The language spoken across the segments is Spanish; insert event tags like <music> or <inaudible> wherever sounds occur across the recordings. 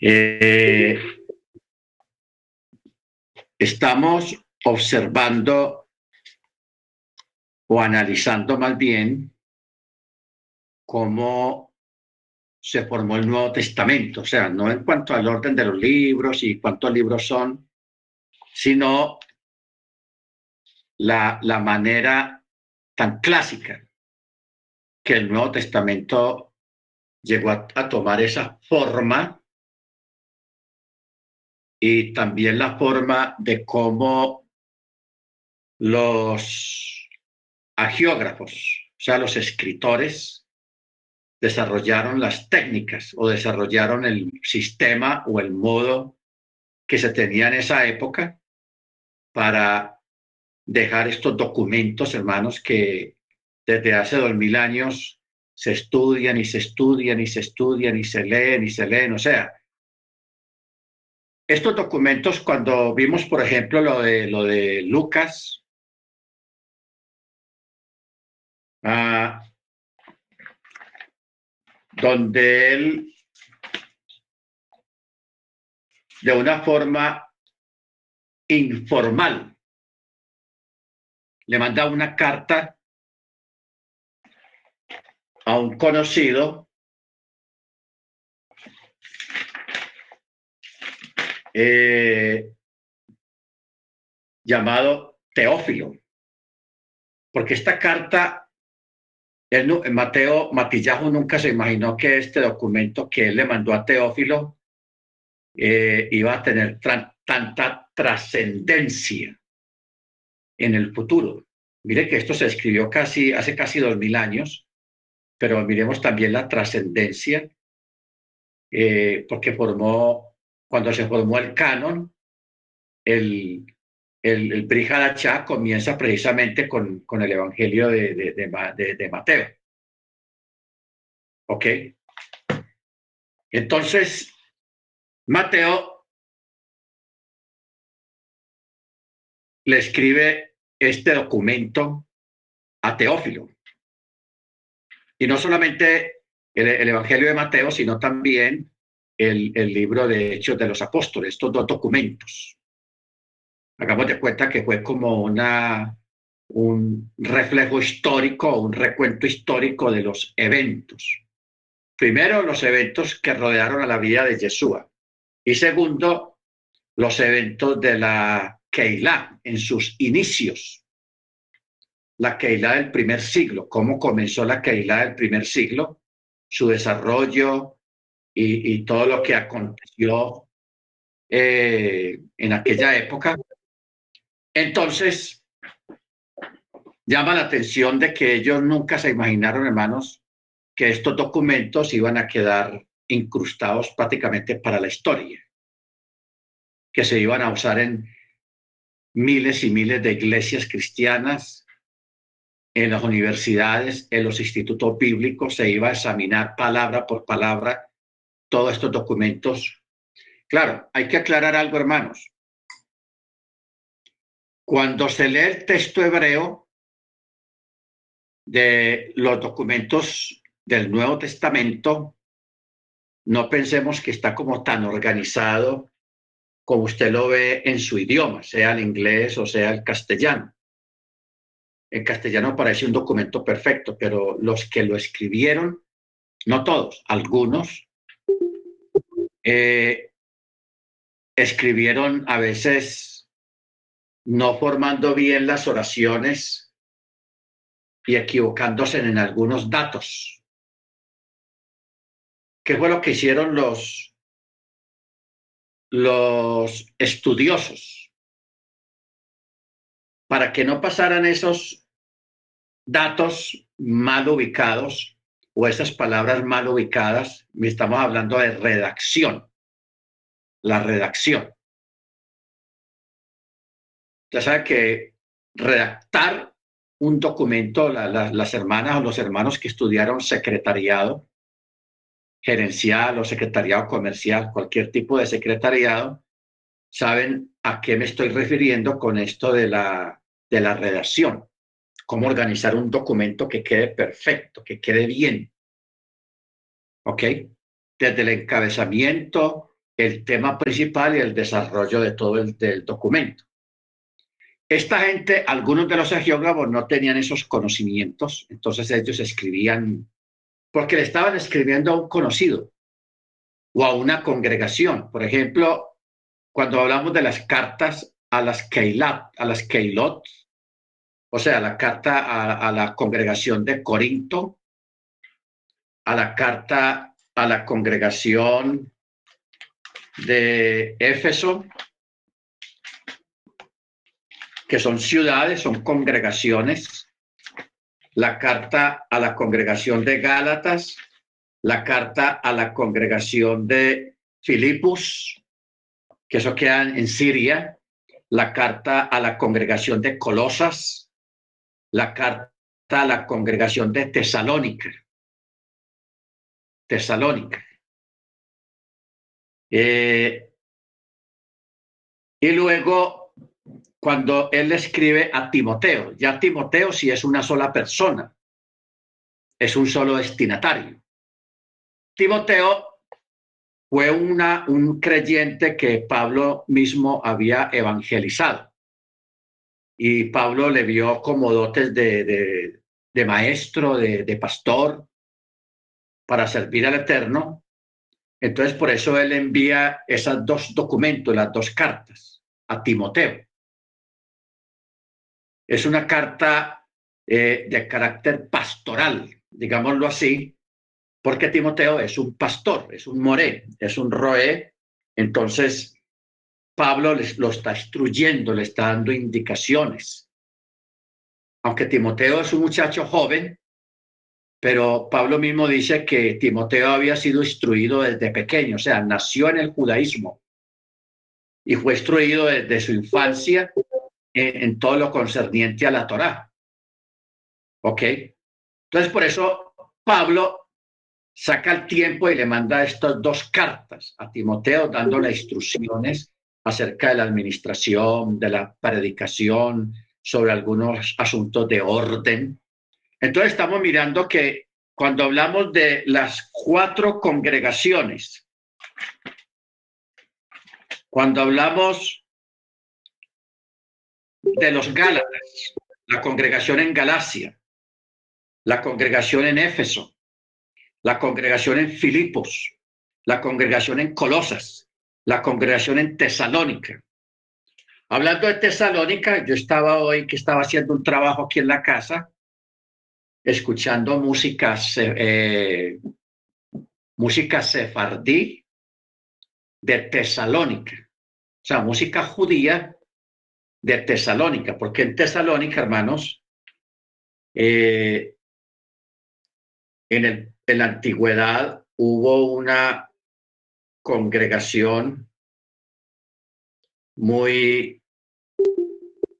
Eh, estamos observando o analizando más bien cómo se formó el Nuevo Testamento, o sea, no en cuanto al orden de los libros y cuántos libros son, sino la, la manera tan clásica que el Nuevo Testamento llegó a, tomar esa forma y también la forma de cómo los agiógrafos, o sea, los escritores, desarrollaron las técnicas o desarrollaron el sistema o el modo que se tenía en esa época para dejar estos documentos, hermanos, que desde hace dos mil años se estudian y se estudian y se estudian y se leen y se leen. O sea, estos documentos, cuando vimos, por ejemplo, lo de, lo de Lucas, ah, donde él, de una forma informal, le manda una carta a un conocido eh, llamado Teófilo, porque esta carta, Mateo Matillajo nunca se imaginó que este documento que él le mandó a Teófilo eh, iba a tener tanta trascendencia en el futuro. Mire que esto se escribió casi hace casi dos mil años pero miremos también la trascendencia, eh, porque formó, cuando se formó el canon, el, el, comienza precisamente con, con el Evangelio de, de, de, Mateo. ¿Ok? Entonces, Mateo le escribe este documento a Teófilo. Y no solamente el, Evangelio de Mateo, sino también el, libro de Hechos de los Apóstoles, estos dos documentos. Hagamos de cuenta que fue como una, un reflejo histórico, un recuento histórico de los eventos. Primero, los eventos que rodearon a la vida de Yeshua. Y segundo, los eventos de la Keilah en sus inicios la Keilah del primer siglo, cómo comenzó la Keilah del primer siglo, su desarrollo y, todo lo que aconteció eh, en aquella época. Entonces, llama la atención de que ellos nunca se imaginaron, hermanos, que estos documentos iban a quedar incrustados prácticamente para la historia, que se iban a usar en miles y miles de iglesias cristianas, en las universidades, en los institutos bíblicos, se iba a examinar palabra por palabra todos estos documentos. Claro, hay que aclarar algo, hermanos. Cuando se lee el texto hebreo de los documentos del Nuevo Testamento, no pensemos que está como tan organizado como usted lo ve en su idioma, sea el inglés o sea el castellano en castellano parece un documento perfecto, pero los que lo escribieron, no todos, algunos, eh, escribieron a veces no formando bien las oraciones y equivocándose en algunos datos. ¿Qué fue lo que hicieron los, los estudiosos? Para que no pasaran esos datos mal ubicados o esas palabras mal ubicadas, estamos hablando de redacción, la redacción. Ya sabe que redactar un documento, las hermanas o los hermanos que estudiaron secretariado gerencial o secretariado comercial, cualquier tipo de secretariado, saben a qué me estoy refiriendo con esto de la, de la redacción cómo organizar un documento que quede perfecto, que quede bien. ¿Ok? Desde el encabezamiento, el tema principal y el desarrollo de todo el documento. Esta gente, algunos de los geógrafos no tenían esos conocimientos, entonces ellos escribían, porque le estaban escribiendo a un conocido o a una congregación. Por ejemplo, cuando hablamos de las cartas a las Keilat, a las Keilot, o sea, la carta a, la congregación de Corinto, a la carta a la congregación de Éfeso, que son ciudades, son congregaciones, la carta a la congregación de Gálatas, la carta a la congregación de Filipos, que eso queda en Siria, la carta a la congregación de Colosas, la carta a la congregación de Tesalónica. Tesalónica. Eh, y luego, cuando él escribe a Timoteo, ya Timoteo sí es una sola persona, es un solo destinatario. Timoteo fue una, un creyente que Pablo mismo había evangelizado. Y Pablo le vio como dotes de, de, maestro, de, de pastor, para servir al Eterno. Entonces, por eso él envía esos dos documentos, las dos cartas, a Timoteo. Es una carta eh, de carácter pastoral, digámoslo así, porque Timoteo es un pastor, es un moré, es un roé. Entonces, Pablo les, lo está instruyendo, le está dando indicaciones. Aunque Timoteo es un muchacho joven, pero Pablo mismo dice que Timoteo había sido instruido desde pequeño, o sea, nació en el judaísmo y fue instruido desde su infancia en, todo lo concerniente a la Torá. ¿Ok? Entonces, por eso Pablo saca el tiempo y le manda estas dos cartas a Timoteo dándole instrucciones acerca de la administración, de la predicación, sobre algunos asuntos de orden. Entonces estamos mirando que cuando hablamos de las cuatro congregaciones, cuando hablamos de los Gálatas, la congregación en Galacia, la congregación en Éfeso, la congregación en Filipos, la congregación en Colosas, la congregación en Tesalónica. Hablando de Tesalónica, yo estaba hoy que estaba haciendo un trabajo aquí en la casa escuchando música, eh, música sefardí de Tesalónica, o sea, música judía de Tesalónica, porque en Tesalónica, hermanos, eh, en, el, en la antigüedad hubo una congregación muy,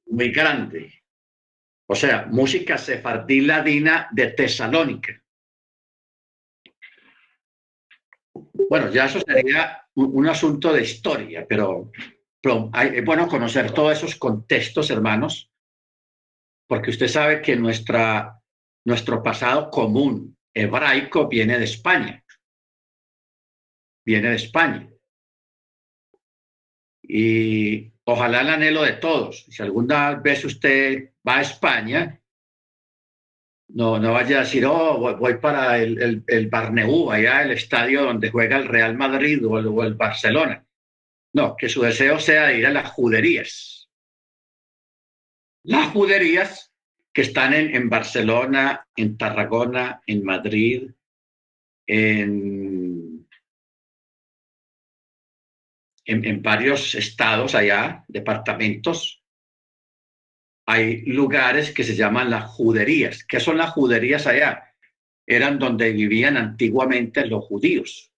muy grande o sea, música sefardí ladina de Tesalónica. Bueno, ya eso sería un, asunto de historia, pero, es bueno conocer todos esos contextos, hermanos, porque usted sabe que nuestra, nuestro pasado común hebraico viene de España. Viene de España. Y ojalá el anhelo de todos. Si alguna vez usted va a España, no, no vaya a decir, oh, voy para el, el, el Barnebú, allá el estadio donde juega el Real Madrid o el, Barcelona. No, que su deseo sea ir a las juderías. Las juderías que están en, en Barcelona, en Tarragona, en Madrid, en, en, varios estados allá, departamentos, hay lugares que se llaman las juderías. ¿Qué son las juderías allá? Eran donde vivían antiguamente los judíos.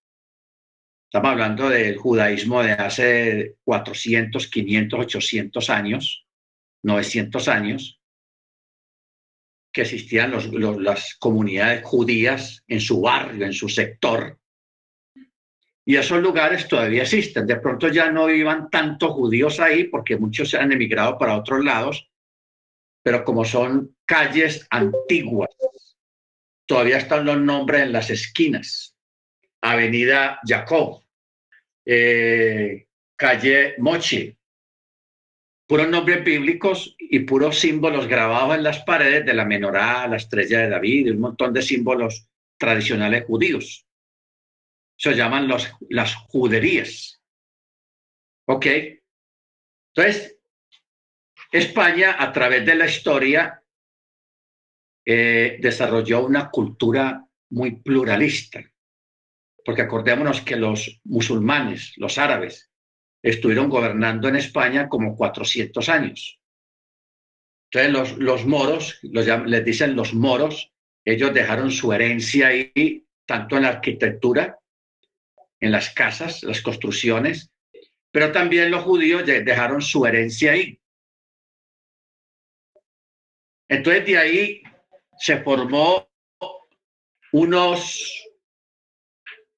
Estamos hablando del judaísmo de hace 400, 500, 800 años, 900 años, que existían las comunidades judías en su barrio, en su sector. Y esos lugares todavía existen. De pronto ya no vivan tantos judíos ahí porque muchos se han emigrado para otros lados, pero como son calles antiguas, todavía están los nombres en las esquinas. Avenida Jacob, eh, calle Mochi. Puros nombres bíblicos y puros símbolos grabados en las paredes de la menorá, la estrella de David y un montón de símbolos tradicionales judíos. Se llaman las juderías. ¿Ok? Entonces, España, a través de la historia, eh, desarrolló una cultura muy pluralista, porque acordémonos que los musulmanes, los árabes, estuvieron gobernando en España como 400 años. Entonces los, los moros, les dicen los moros, ellos dejaron su herencia ahí, tanto en la arquitectura, en las casas, las construcciones, pero también los judíos dejaron su herencia ahí. Entonces de ahí se formó unos,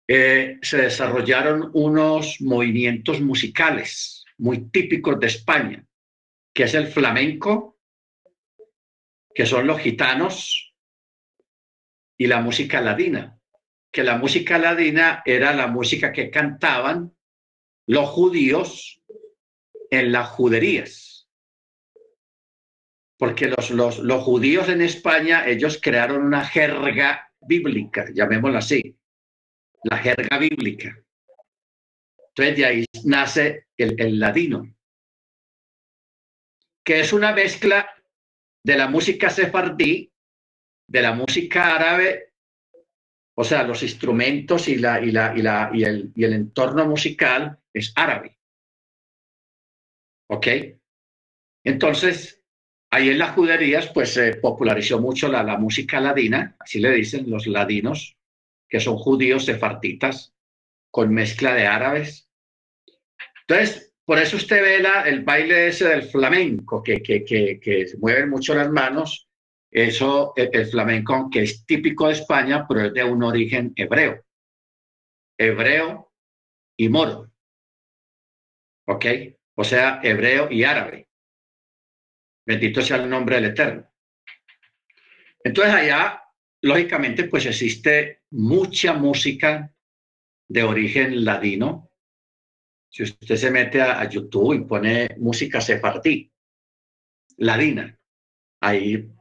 eh, se desarrollaron unos movimientos musicales muy típicos de España, que es el flamenco, que son los gitanos, y la música ladina, que la música ladina era la música que cantaban los judíos en las juderías. Porque los, los, los judíos en España, ellos crearon una jerga bíblica, llamémosla así, la jerga bíblica. Entonces de ahí nace el, el ladino, que es una mezcla de la música sefardí, de la música árabe, o sea, los instrumentos y, la, y, la, y, la, y, el, y el entorno musical es árabe. ¿Ok? Entonces, ahí en las juderías, pues se popularizó mucho la, la, música ladina, así le dicen los ladinos, que son judíos sefartitas con mezcla de árabes. Entonces, por eso usted ve la, el baile ese del flamenco, que, que, que, que mueven mucho las manos. Eso, el, el flamenco, que es típico de España, pero es de un origen hebreo. Hebreo y moro. ¿Ok? O sea, hebreo y árabe. Bendito sea el nombre del Eterno. Entonces allá, lógicamente, pues existe mucha música de origen ladino. Si usted se mete a, a YouTube y pone música sefardí, ladina, ahí,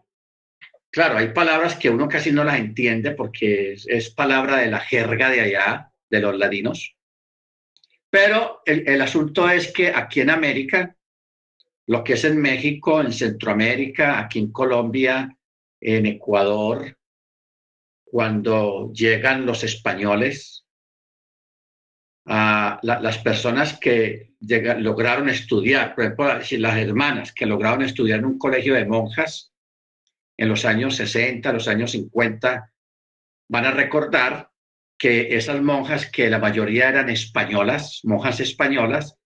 claro, hay palabras que uno casi no las entiende porque es, palabra de la jerga de allá, de los ladinos. Pero el, el asunto es que aquí en América, lo que es en México, en Centroamérica, aquí en Colombia, en Ecuador, cuando llegan los españoles, a la, las personas que llegan, lograron estudiar, por ejemplo, las hermanas que lograron estudiar en un colegio de monjas en los años 60, los años 50, van a recordar que esas monjas, que la mayoría eran españolas, monjas españolas,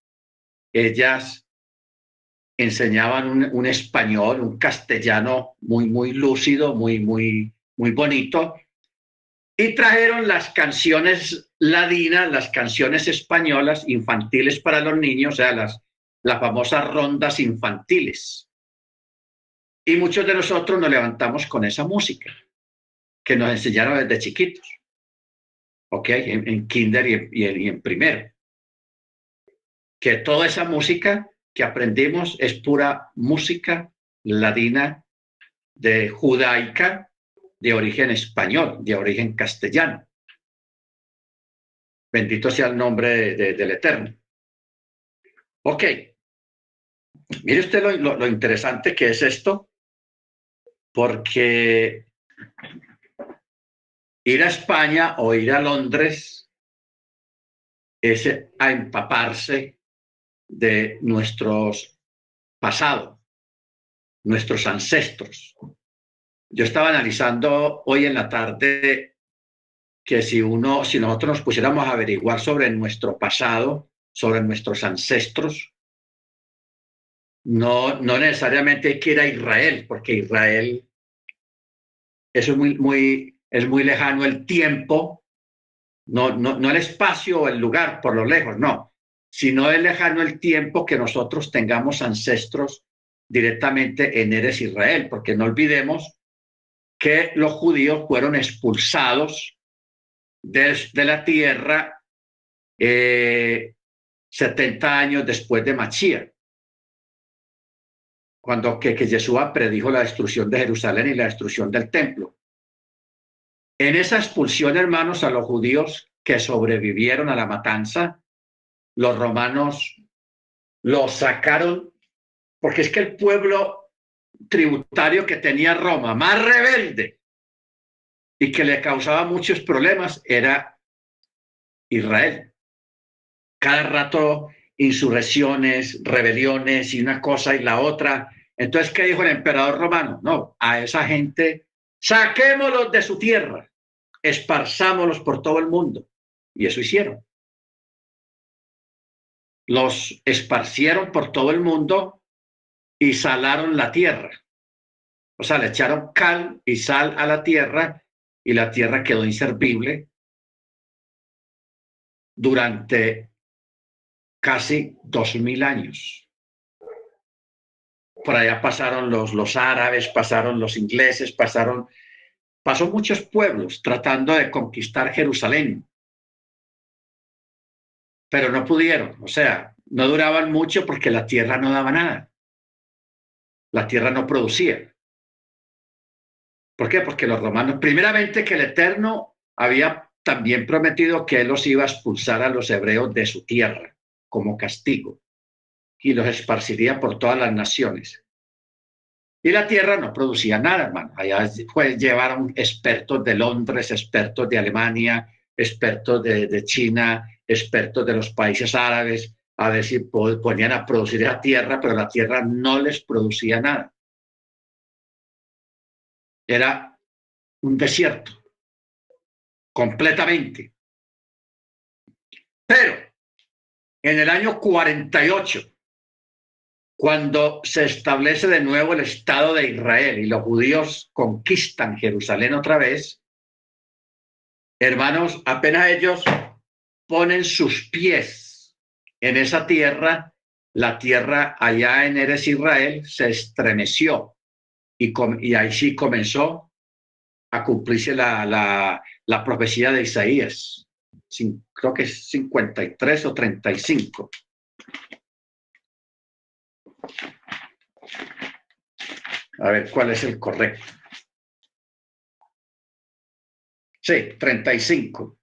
ellas enseñaban un, español, un castellano muy, muy lúcido, muy, muy, muy bonito, y trajeron las canciones ladinas, las canciones españolas infantiles para los niños, o sea, las, las famosas rondas infantiles. Y muchos de nosotros nos levantamos con esa música que nos enseñaron desde chiquitos, ¿ok? En, kinder y en, primero. Que toda esa música que aprendimos es pura música ladina de judaica de origen español, de origen castellano. Bendito sea el nombre de, de, del Eterno. Ok. Mire usted lo, lo, interesante que es esto, porque ir a España o ir a Londres es a empaparse de nuestros pasados, nuestros ancestros. Yo estaba analizando hoy en la tarde que si uno, si nosotros nos pusiéramos a averiguar sobre nuestro pasado, sobre nuestros ancestros, no, no necesariamente hay que ir a Israel, porque Israel, es muy, muy, es muy lejano el tiempo, no, no, no el espacio o el lugar por lo lejos, no, sino es lejano el tiempo que nosotros tengamos ancestros directamente en Eres Israel, porque no olvidemos que los judíos fueron expulsados desde la tierra 70 eh, años después de Machía, cuando que, que Yeshua predijo la destrucción de Jerusalén y la destrucción del templo. En esa expulsión, hermanos, a los judíos que sobrevivieron a la matanza, los romanos los sacaron, porque es que el pueblo tributario que tenía Roma, más rebelde y que le causaba muchos problemas, era Israel. Cada rato insurrecciones, rebeliones y una cosa y la otra. Entonces, ¿qué dijo el emperador romano? No, a esa gente saquémoslos de su tierra, esparzámoslos por todo el mundo. Y eso hicieron. Los esparcieron por todo el mundo y salaron la tierra. O sea, le echaron cal y sal a la tierra y la tierra quedó inservible durante casi dos mil años. Por allá pasaron los, los árabes, pasaron los ingleses, pasaron, pasó muchos pueblos tratando de conquistar Jerusalén, pero no pudieron, o sea, no duraban mucho porque la tierra no daba nada. La tierra no producía. ¿Por qué? Porque los romanos, primeramente que el Eterno había también prometido que él los iba a expulsar a los hebreos de su tierra como castigo y los esparciría por todas las naciones. Y la tierra no producía nada, hermano. Allá pues, llevaron expertos de Londres, expertos de Alemania, expertos de, de China, expertos de los países árabes, a ver si ponían a producir la tierra, pero la tierra no les producía nada. Era un desierto, completamente. Pero en el año 48, cuando se establece de nuevo el Estado de Israel y los judíos conquistan Jerusalén otra vez, hermanos, apenas ellos ponen sus pies en esa tierra, la tierra allá en Eres Israel se estremeció y, y ahí sí comenzó a cumplirse la, la, la profecía de Isaías creo que es 53 o 35. A ver cuál es el correcto. Sí, 35.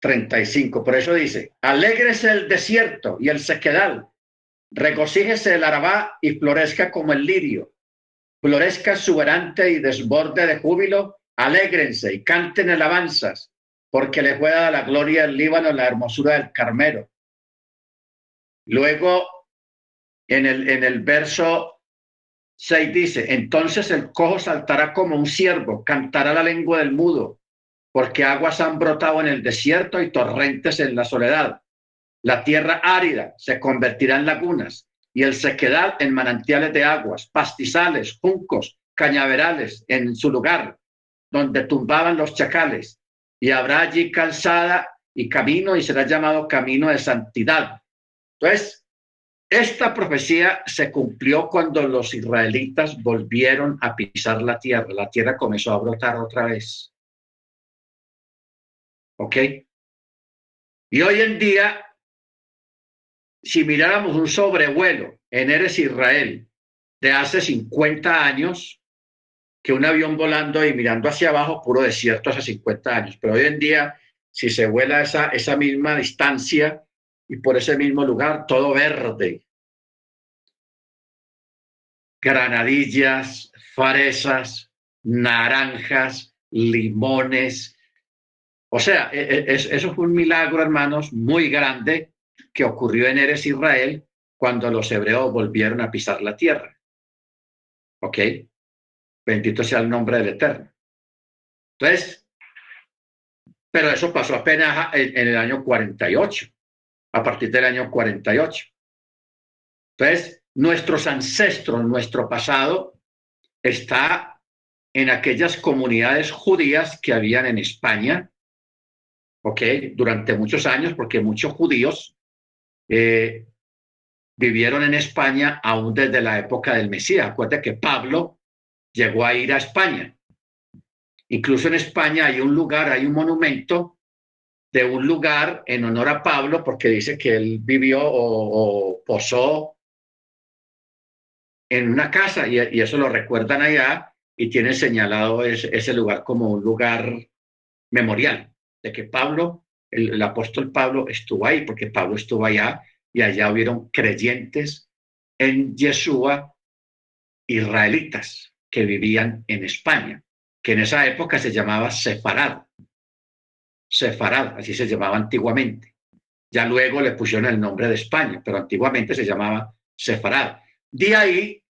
Treinta y cinco. Por eso dice, alégrese el desierto y el sequedal, regocíjese el arabá y florezca como el lirio florezca exuberante y desborde de júbilo, alégrense y canten alabanzas, porque le juega la gloria del Líbano, la hermosura del Carmelo. Luego, en el, en el verso 6 dice, entonces el cojo saltará como un ciervo, cantará la lengua del mudo, porque aguas han brotado en el desierto y torrentes en la soledad. La tierra árida se convertirá en lagunas y el sequedad en manantiales de aguas, pastizales, juncos, cañaverales en su lugar, donde tumbaban los chacales, y habrá allí calzada y camino y será llamado camino de santidad. Entonces, esta profecía se cumplió cuando los israelitas volvieron a pisar la tierra. La tierra comenzó a brotar otra vez. ¿Ok? Y hoy en día si miráramos un sobrevuelo en Eres Israel de hace 50 años, que un avión volando y mirando hacia abajo, puro desierto hace 50 años. Pero hoy en día, si se vuela esa, esa misma distancia y por ese mismo lugar, todo verde, granadillas, fresas, naranjas, limones. O sea, e, e, eso fue un milagro, hermanos, muy grande que ocurrió en Eres Israel cuando los hebreos volvieron a pisar la tierra. ¿Ok? Bendito sea el nombre del Eterno. Entonces, pero eso pasó apenas en, el año 48, a partir del año 48. Entonces, nuestros ancestros, nuestro pasado, está en aquellas comunidades judías que habían en España, ¿ok? Durante muchos años, porque muchos judíos eh, vivieron en España aún desde la época del Mesías. Acuérdate que Pablo llegó a ir a España. Incluso en España hay un lugar, hay un monumento de un lugar en honor a Pablo, porque dice que él vivió o, posó en una casa y, eso lo recuerdan allá y tiene señalado ese, lugar como un lugar memorial de que Pablo, el, apóstol Pablo estuvo ahí, porque Pablo estuvo allá y allá hubieron creyentes en Yeshua israelitas que vivían en España, que en esa época se llamaba Sefarad. Sefarad, así se llamaba antiguamente. Ya luego le pusieron el nombre de España, pero antiguamente se llamaba Sefarad. De ahí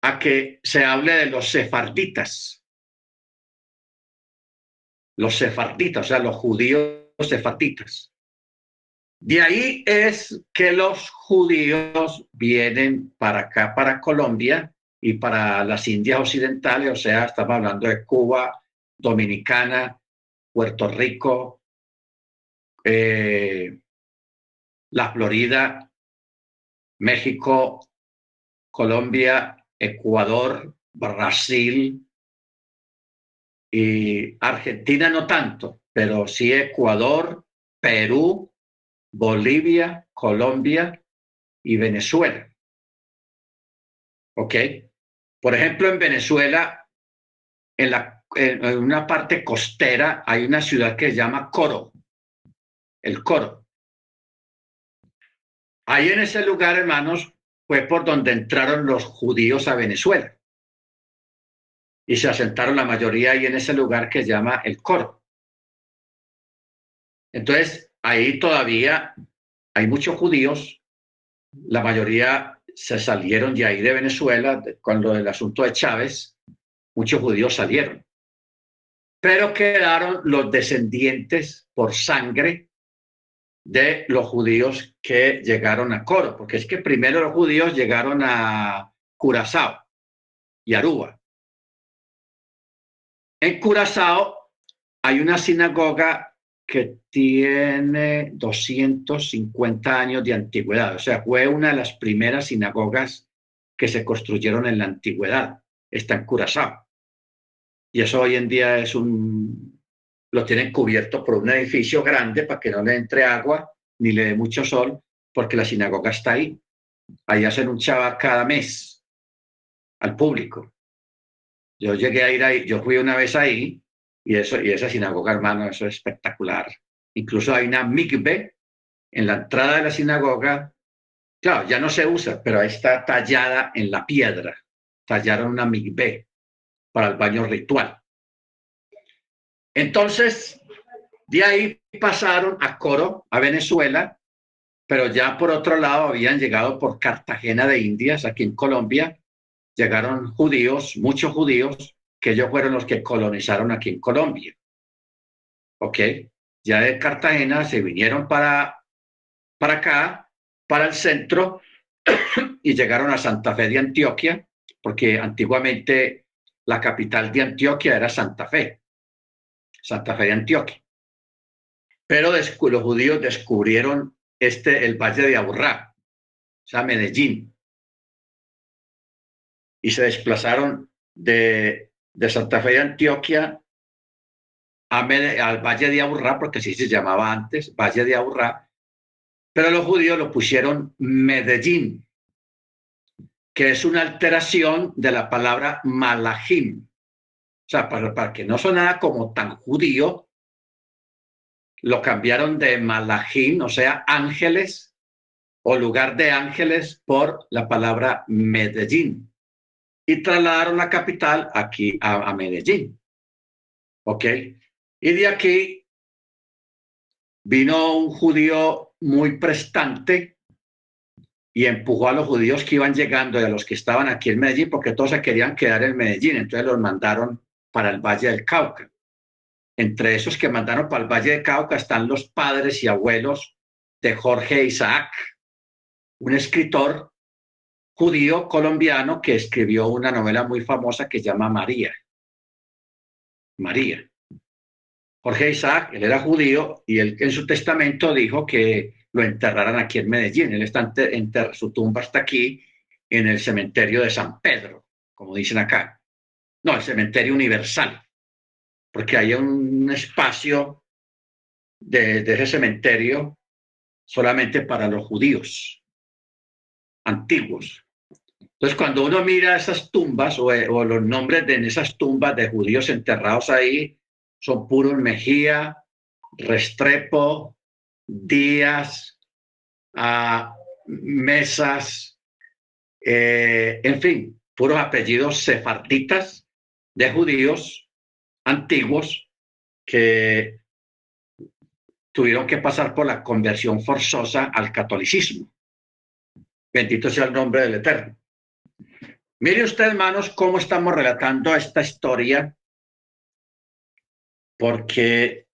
a que se hable de los sefarditas. Los sefarditas, o sea, los judíos sefarditas. De ahí es que los judíos vienen para acá, para Colombia y para las Indias Occidentales, o sea, estamos hablando de Cuba, Dominicana, Puerto Rico, eh, la Florida, México, Colombia, Ecuador, Brasil y Argentina no tanto, pero sí Ecuador, Perú, Bolivia, Colombia y Venezuela. ¿Ok? Por ejemplo, en Venezuela, en, la, en una parte costera, hay una ciudad que se llama Coro, el Coro. Ahí en ese lugar, hermanos, fue por donde entraron los judíos a Venezuela. Y se asentaron la mayoría ahí en ese lugar que se llama el Coro. Entonces, ahí todavía hay muchos judíos, la mayoría se salieron de ahí de Venezuela con lo del asunto de Chávez, muchos judíos salieron, pero quedaron los descendientes por sangre de los judíos que llegaron a Coro, porque es que primero los judíos llegaron a Curazao y Aruba. En Curazao hay una sinagoga que tiene 250 años de antigüedad, o sea, fue una de las primeras sinagogas que se construyeron en la antigüedad, está en Curazao. Y eso hoy en día es un, lo tienen cubierto por un edificio grande para que no le entre agua ni le dé mucho sol, porque la sinagoga está ahí. Ahí hacen un chaval cada mes al público. Yo llegué a ir ahí, yo fui una vez ahí y, eso, y esa sinagoga, hermano, eso es espectacular. Incluso hay una mikve en la entrada de la sinagoga. Claro, ya no se usa, pero ahí está tallada en la piedra. Tallaron una mikve para el baño ritual. Entonces, de ahí pasaron a Coro, a Venezuela, pero ya por otro lado habían llegado por Cartagena de Indias, aquí en Colombia, llegaron judíos, muchos judíos, que ellos fueron los que colonizaron aquí en Colombia. ¿Ok? Ya de Cartagena se vinieron para, para acá, para el centro, <clears throat> y llegaron a Santa Fe de Antioquia, porque antiguamente la capital de Antioquia era Santa Fe, Santa Fe de Antioquia. Pero los judíos descubrieron este, el Valle de Aburrá, o sea, Medellín, y se desplazaron de de Santa Fe de Antioquia al Valle de Aburrá, porque así se llamaba antes, Valle de Aburrá, pero los judíos lo pusieron Medellín, que es una alteración de la palabra Malachim. O sea, para, para que no sonara como tan judío, lo cambiaron de Malachim, o sea, ángeles, o lugar de ángeles, por la palabra Medellín y trasladaron la capital aquí a, Medellín. ¿Ok? Y de aquí vino un judío muy prestante y empujó a los judíos que iban llegando y a los que estaban aquí en Medellín, porque todos se querían quedar en Medellín, entonces los mandaron para el Valle del Cauca. Entre esos que mandaron para el Valle del Cauca están los padres y abuelos de Jorge Isaac, un escritor judío colombiano que escribió una novela muy famosa que se llama María. María. Jorge Isaac, él era judío y él en su testamento dijo que lo enterraran aquí en Medellín. Él está en su tumba está aquí en el cementerio de San Pedro, como dicen acá. No, el cementerio universal. porque hay un espacio de, ese cementerio solamente para los judíos antiguos. Entonces, cuando uno mira esas tumbas o, o, los nombres de en esas tumbas de judíos enterrados ahí, son puros Mejía, Restrepo, Díaz, a Mesas, eh, en fin, puros apellidos sefarditas de judíos antiguos que tuvieron que pasar por la conversión forzosa al catolicismo. Bendito sea el nombre del Eterno. Mire usted, hermanos, cómo estamos relatando esta historia, porque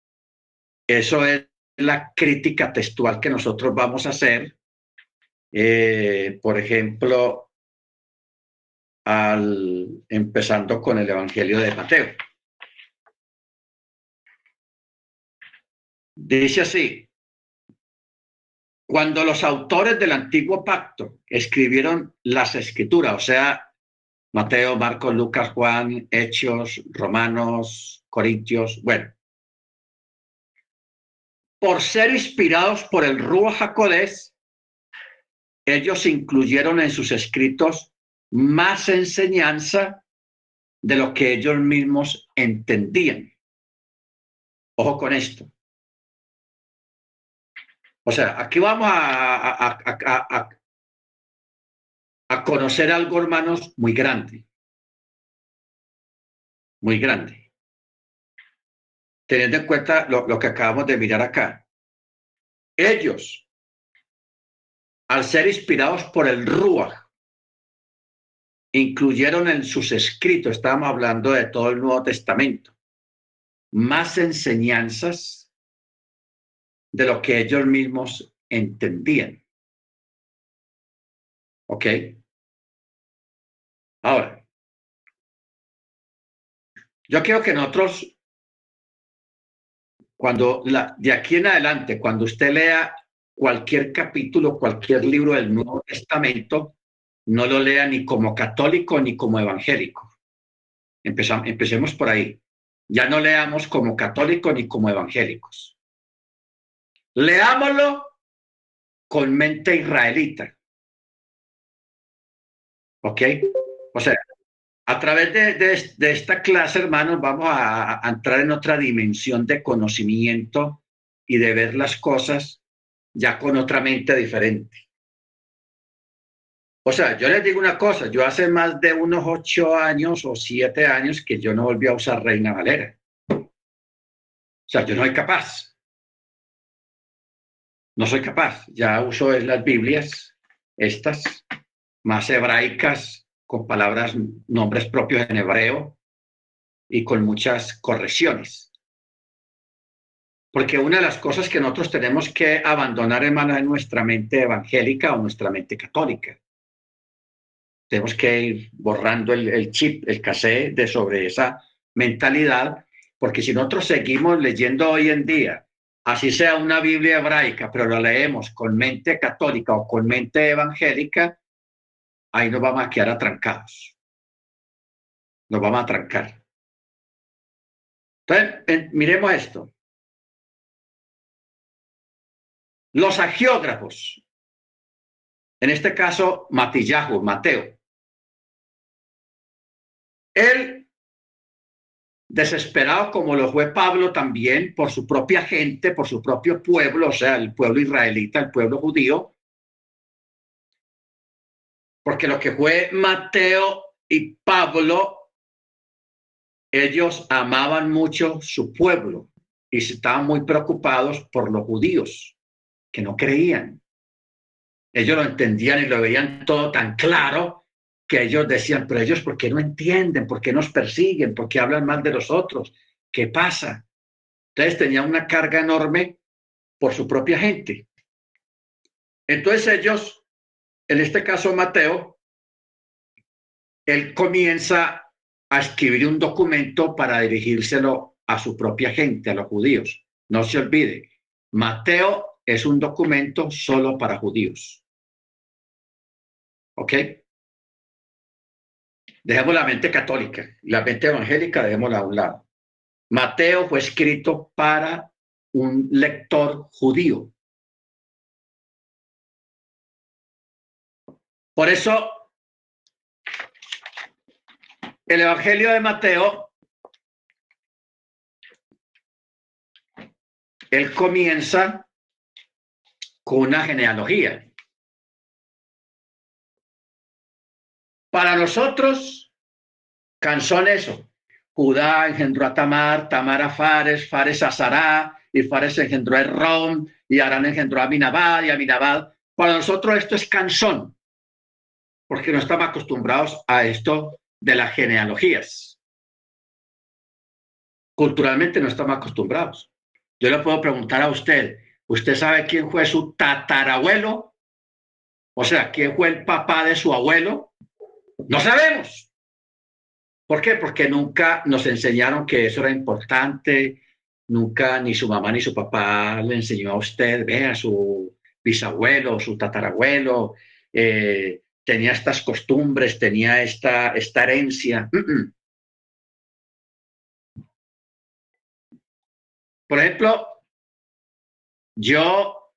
eso es la crítica textual que nosotros vamos a hacer, eh, por ejemplo, al, empezando con el Evangelio de Mateo. Dice así, cuando los autores del antiguo pacto escribieron las escrituras, o sea, Mateo, Marcos, Lucas, Juan, Hechos, Romanos, Corintios, bueno, por ser inspirados por el Ruach HaKodesh, ellos incluyeron en sus escritos más enseñanza de lo que ellos mismos entendían. Ojo con esto. O sea, aquí vamos a, conocer algo, hermanos, muy grande. Muy grande teniendo en cuenta lo, que acabamos de mirar acá. Ellos, al ser inspirados por el Ruach, incluyeron en sus escritos, estábamos hablando de todo el Nuevo Testamento, más enseñanzas de lo que ellos mismos entendían. ¿Ok? Ahora, yo quiero que nosotros cuando la, de aquí en adelante, cuando usted lea cualquier capítulo, cualquier libro del Nuevo Testamento, no lo lea ni como católico ni como evangélico. Empecemos por ahí. Ya no leamos como católico ni como evangélicos. Leámoslo con mente israelita. ¿Ok? O sea, a través de, esta clase, hermanos, vamos a, entrar en otra dimensión de conocimiento y de ver las cosas ya con otra mente diferente. O sea, yo les digo una cosa, yo hace más de unos ocho años o siete años que yo no volví a usar Reina Valera. O sea, yo no soy capaz. No soy capaz. Ya uso las Biblias, estas, más hebraicas, con palabras, nombres propios en hebreo y con muchas correcciones. Porque una de las cosas que nosotros tenemos que abandonar, hermano, es nuestra mente evangélica o nuestra mente católica. Tenemos que ir borrando el, chip, el cassette de sobre esa mentalidad, porque si nosotros seguimos leyendo hoy en día, así sea una Biblia hebraica, pero la leemos con mente católica o con mente evangélica, ahí nos vamos a quedar atrancados. Nos vamos a atrancar. Entonces, miremos esto. Los agiógrafos, en este caso Matillahu, Mateo, él, desesperado como lo fue Pablo también por su propia gente, por su propio pueblo, o sea, el pueblo israelita, el pueblo judío, porque lo que fue Mateo y Pablo, ellos amaban mucho su pueblo y estaban muy preocupados por los judíos que no creían. Ellos lo entendían y lo veían todo tan claro que ellos decían, pero ellos, ¿por qué no entienden? ¿Por qué nos persiguen? ¿Por qué hablan mal de nosotros? ¿Qué pasa? Entonces tenían una carga enorme por su propia gente. Entonces ellos en este caso Mateo, él comienza a escribir un documento para dirigírselo a su propia gente, a los judíos. No se olvide, Mateo es un documento solo para judíos. ¿Ok? Dejemos la mente católica, la mente evangélica, dejémosla a un lado. Mateo fue escrito para un lector judío. Por eso, el Evangelio de Mateo, él comienza con una genealogía. Para nosotros, canción eso. Judá engendró a Tamar, Tamar a Fares, Fares a Sará, y Fares engendró a Rom, y Arán engendró a Minabad, y a. Para nosotros esto es canzón, porque no estamos acostumbrados a esto de las genealogías. Culturalmente no estamos acostumbrados. Yo le puedo preguntar a usted, ¿usted sabe quién fue su tatarabuelo? O sea, ¿quién fue el papá de su abuelo? No sabemos. ¿Por qué? Porque nunca nos enseñaron que eso era importante, nunca ni su mamá ni su papá le enseñó a usted, vea, su bisabuelo, su tatarabuelo, eh, tenía estas costumbres, tenía esta, esta herencia. Por ejemplo, yo,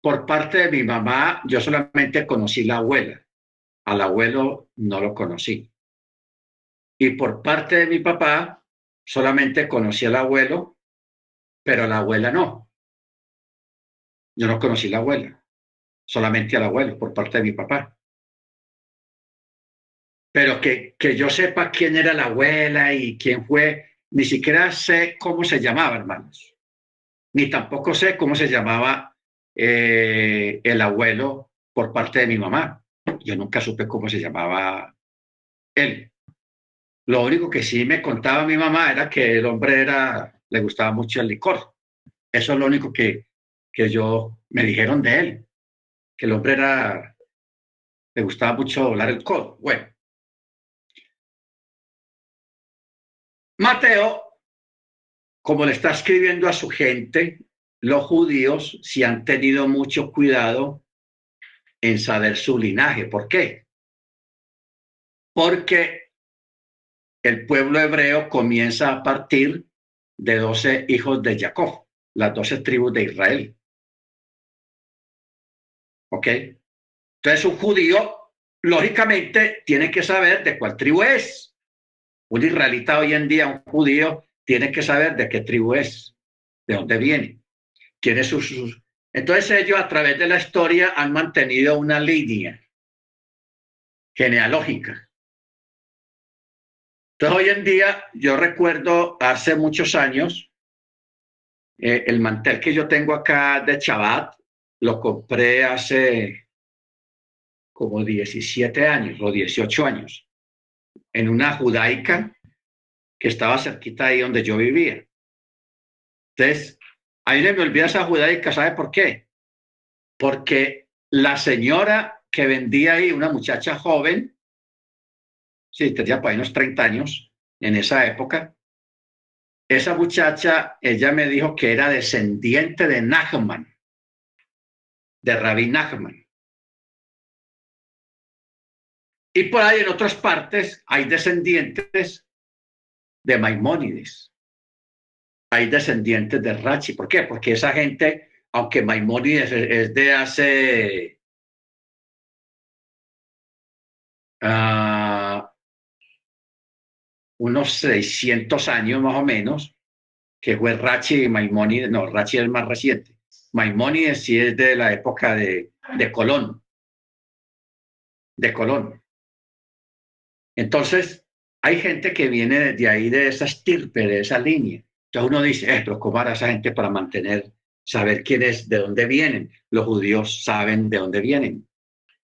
por parte de mi mamá, yo solamente conocí la abuela. Al abuelo no lo conocí. Y por parte de mi papá, solamente conocí al abuelo, pero a la abuela no. Yo no conocí la abuela, solamente al abuelo por parte de mi papá. Pero que, que yo sepa quién era la abuela y quién fue, ni siquiera sé cómo se llamaba, hermanos. Ni tampoco sé cómo se llamaba eh, el abuelo por parte de mi mamá. Yo nunca supe cómo se llamaba él. Lo único que sí me contaba mi mamá era que el hombre era, le gustaba mucho el licor. Eso es lo único que, que yo me dijeron de él, que el hombre era, le gustaba mucho hablar el codo. Bueno. Mateo, como le está escribiendo a su gente, los judíos si han tenido mucho cuidado en saber su linaje. ¿Por qué? Porque el pueblo hebreo comienza a partir de doce hijos de Jacob, las doce tribus de Israel. ¿Ok? Entonces un judío, lógicamente, tiene que saber de cuál tribu es. Un israelita hoy en día, un judío, tiene que saber de qué tribu es, de dónde viene, quién es sus, entonces ellos a través de la historia han mantenido una línea genealógica. Entonces hoy en día yo recuerdo hace muchos años eh, el mantel que yo tengo acá de Chabat, lo compré hace como 17 años o 18 años en una judaica que estaba cerquita ahí donde yo vivía. Entonces, Ahí le me olvida esa judaica, ¿sabe por qué? Porque la señora que vendía ahí, una muchacha joven, sí, tenía por ahí unos 30 años en esa época, esa muchacha, ella me dijo que era descendiente de Nachman, de Rabí Nachman. Y por ahí en otras partes hay descendientes de Maimónides hay descendientes de Rachi. ¿Por qué? Porque esa gente, aunque Maimónides es, de hace ah, unos 600 años más o menos, que fue Rachi y Maimónides, no, Rachi es más reciente. Maimónides sí es de la época de, de Colón, de Colón. Entonces, hay gente que viene de ahí, de esa estirpe, de esa línea. Entonces uno dice, eh, pero ¿cómo hará esa gente para mantener, saber quién es, de dónde vienen? Los judíos saben de dónde vienen,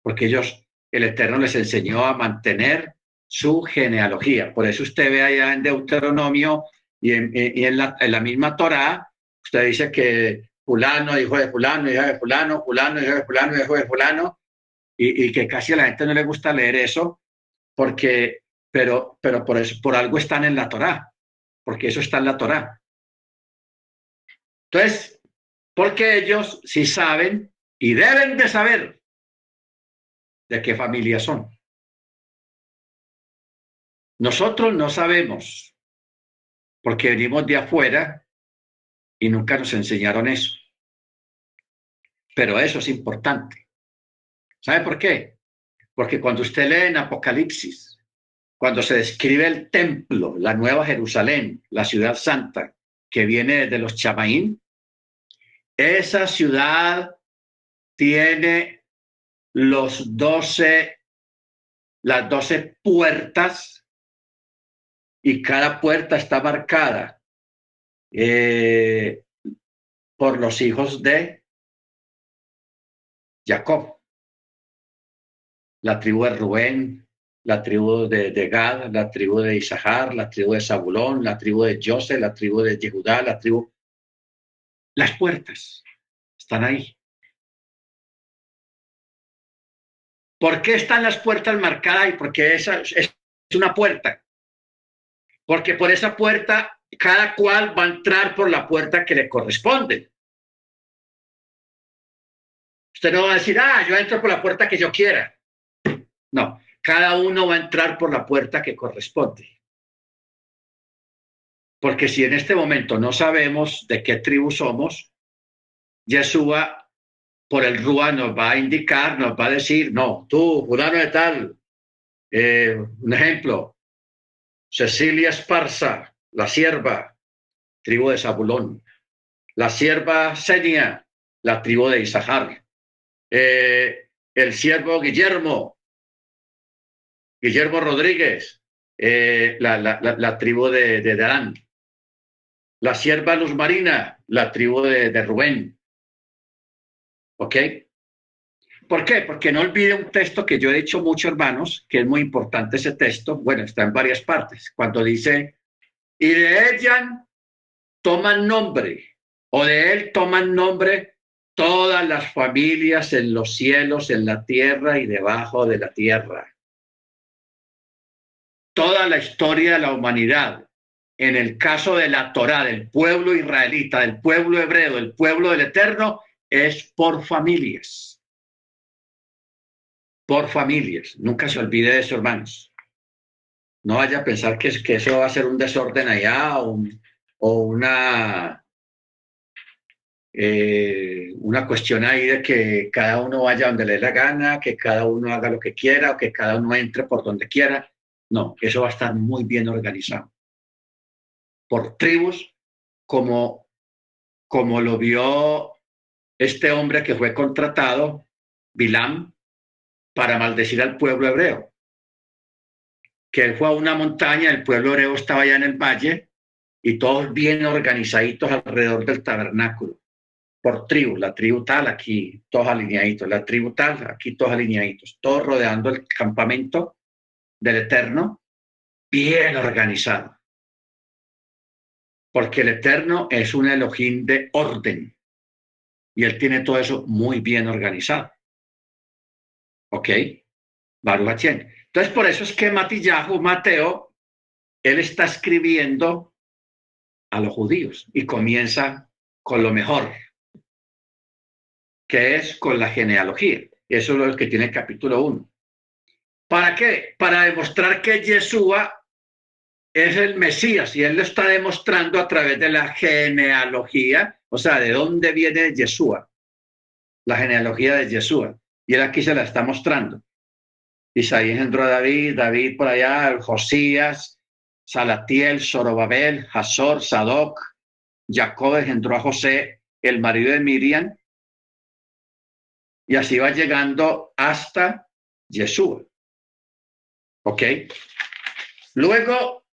porque ellos, el Eterno les enseñó a mantener su genealogía. Por eso usted ve allá en Deuteronomio y en, la, misma Torá, usted dice que fulano, hijo de fulano, hijo de fulano, fulano, hijo de fulano, hijo de fulano, y, y, que casi a la gente no le gusta leer eso, porque, pero, pero por, eso, por algo están en la Torá porque eso está en la Torá. Entonces, porque ellos sí saben y deben de saber de qué familia son. Nosotros no sabemos porque venimos de afuera y nunca nos enseñaron eso. Pero eso es importante. ¿Sabe por qué? Porque cuando usted lee en Apocalipsis, cuando se describe el templo, la nueva Jerusalén, la ciudad santa, que viene de los Chamaín, esa ciudad tiene los doce, las doce puertas y cada puerta está marcada eh, por los hijos de Jacob, la tribu de Rubén, la tribu de, Gad, la tribu de Isahar, la tribu de Zabulón, la tribu de José, la tribu de Yehudá, la tribu... Las puertas están ahí. ¿Por qué están las puertas marcadas y por qué esa es una puerta? Porque por esa puerta cada cual va a entrar por la puerta que le corresponde. Usted no va a decir, ah, yo entro por la puerta que yo quiera. No, cada uno va a entrar por la puerta que corresponde. Porque si en este momento no sabemos de qué tribu somos, Yeshua por el Rúa nos va a indicar, nos va a decir, no, tú, fulano de tal, eh, un ejemplo, Cecilia Esparza, la sierva, tribu de Zabulón, la sierva Senia, la tribu de Isahar, eh, el siervo Guillermo, Guillermo Rodríguez, eh, la, la, la, tribu de, de Darán. La sierva Luz Marina, la tribu de, de Rubén. ¿Ok? ¿Por qué? Porque no olvide un texto que yo he dicho mucho, hermanos, que es muy importante ese texto. Bueno, está en varias partes. Cuando dice, y de ella toman nombre, o de él toman nombre todas las familias en los cielos, en la tierra y debajo de la tierra toda la historia de la humanidad, en el caso de la Torá, del pueblo israelita, del pueblo hebreo, del pueblo del Eterno, es por familias. Por familias. Nunca se olvide de eso, hermanos. No vaya a pensar que, que eso va a ser un desorden allá o, una, eh, una cuestión ahí de que cada uno vaya donde le dé la gana, que cada uno haga lo que quiera o que cada uno entre por donde quiera. No, eso va a estar muy bien organizado. Por tribus, como, como lo vio este hombre que fue contratado, Bilam, para maldecir al pueblo hebreo. Que él fue a una montaña, el pueblo hebreo estaba allá en el valle y todos bien organizaditos alrededor del tabernáculo. Por tribu, la tribu tal, aquí todos alineaditos, la tribu tal, aquí todos alineaditos, todos rodeando el campamento del Eterno bien organizado. Porque el Eterno es un Elohim de orden. Y él tiene todo eso muy bien organizado. ¿Ok? Baruch Entonces, por eso es que Matillahu, Mateo, él está escribiendo a los judíos y comienza con lo mejor, que es con la genealogía. Eso es lo que tiene el capítulo 1. ¿Para qué? Para demostrar que Yeshua es el Mesías y él lo está demostrando a través de la genealogía, o sea, de dónde viene Yeshua, la genealogía de Yeshua. Y él aquí se la está mostrando. Isaías engendró a David, David por allá, Josías, Salatiel, Zorobabel, Hazor, Sadoc, Jacob engendró a José, el marido de Miriam, y así va llegando hasta Yeshua. ¿Ok? Luego,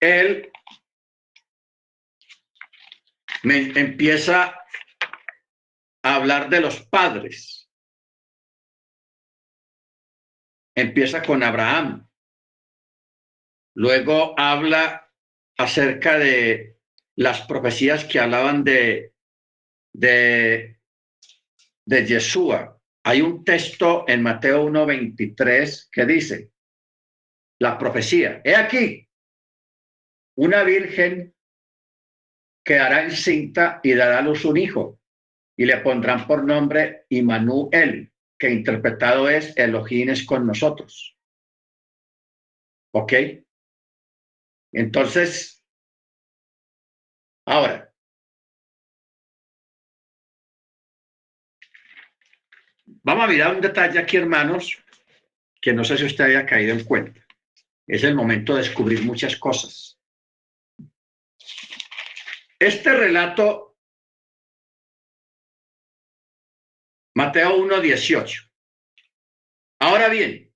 él me empieza a hablar de los padres. Empieza con Abraham. Luego habla acerca de las profecías que hablaban de, de, de Yeshua. Hay un texto en Mateo 1.23 que dice, la profecía, he aquí, una virgen quedará encinta y dará a luz un hijo, y le pondrán por nombre Immanuel, que interpretado es Elohim con nosotros. ¿Ok? Entonces, ahora, vamos a mirar un detalle aquí, hermanos, que no sé si usted haya caído en cuenta. Es el momento de descubrir muchas cosas. Este relato, Mateo 1.18. Ahora bien,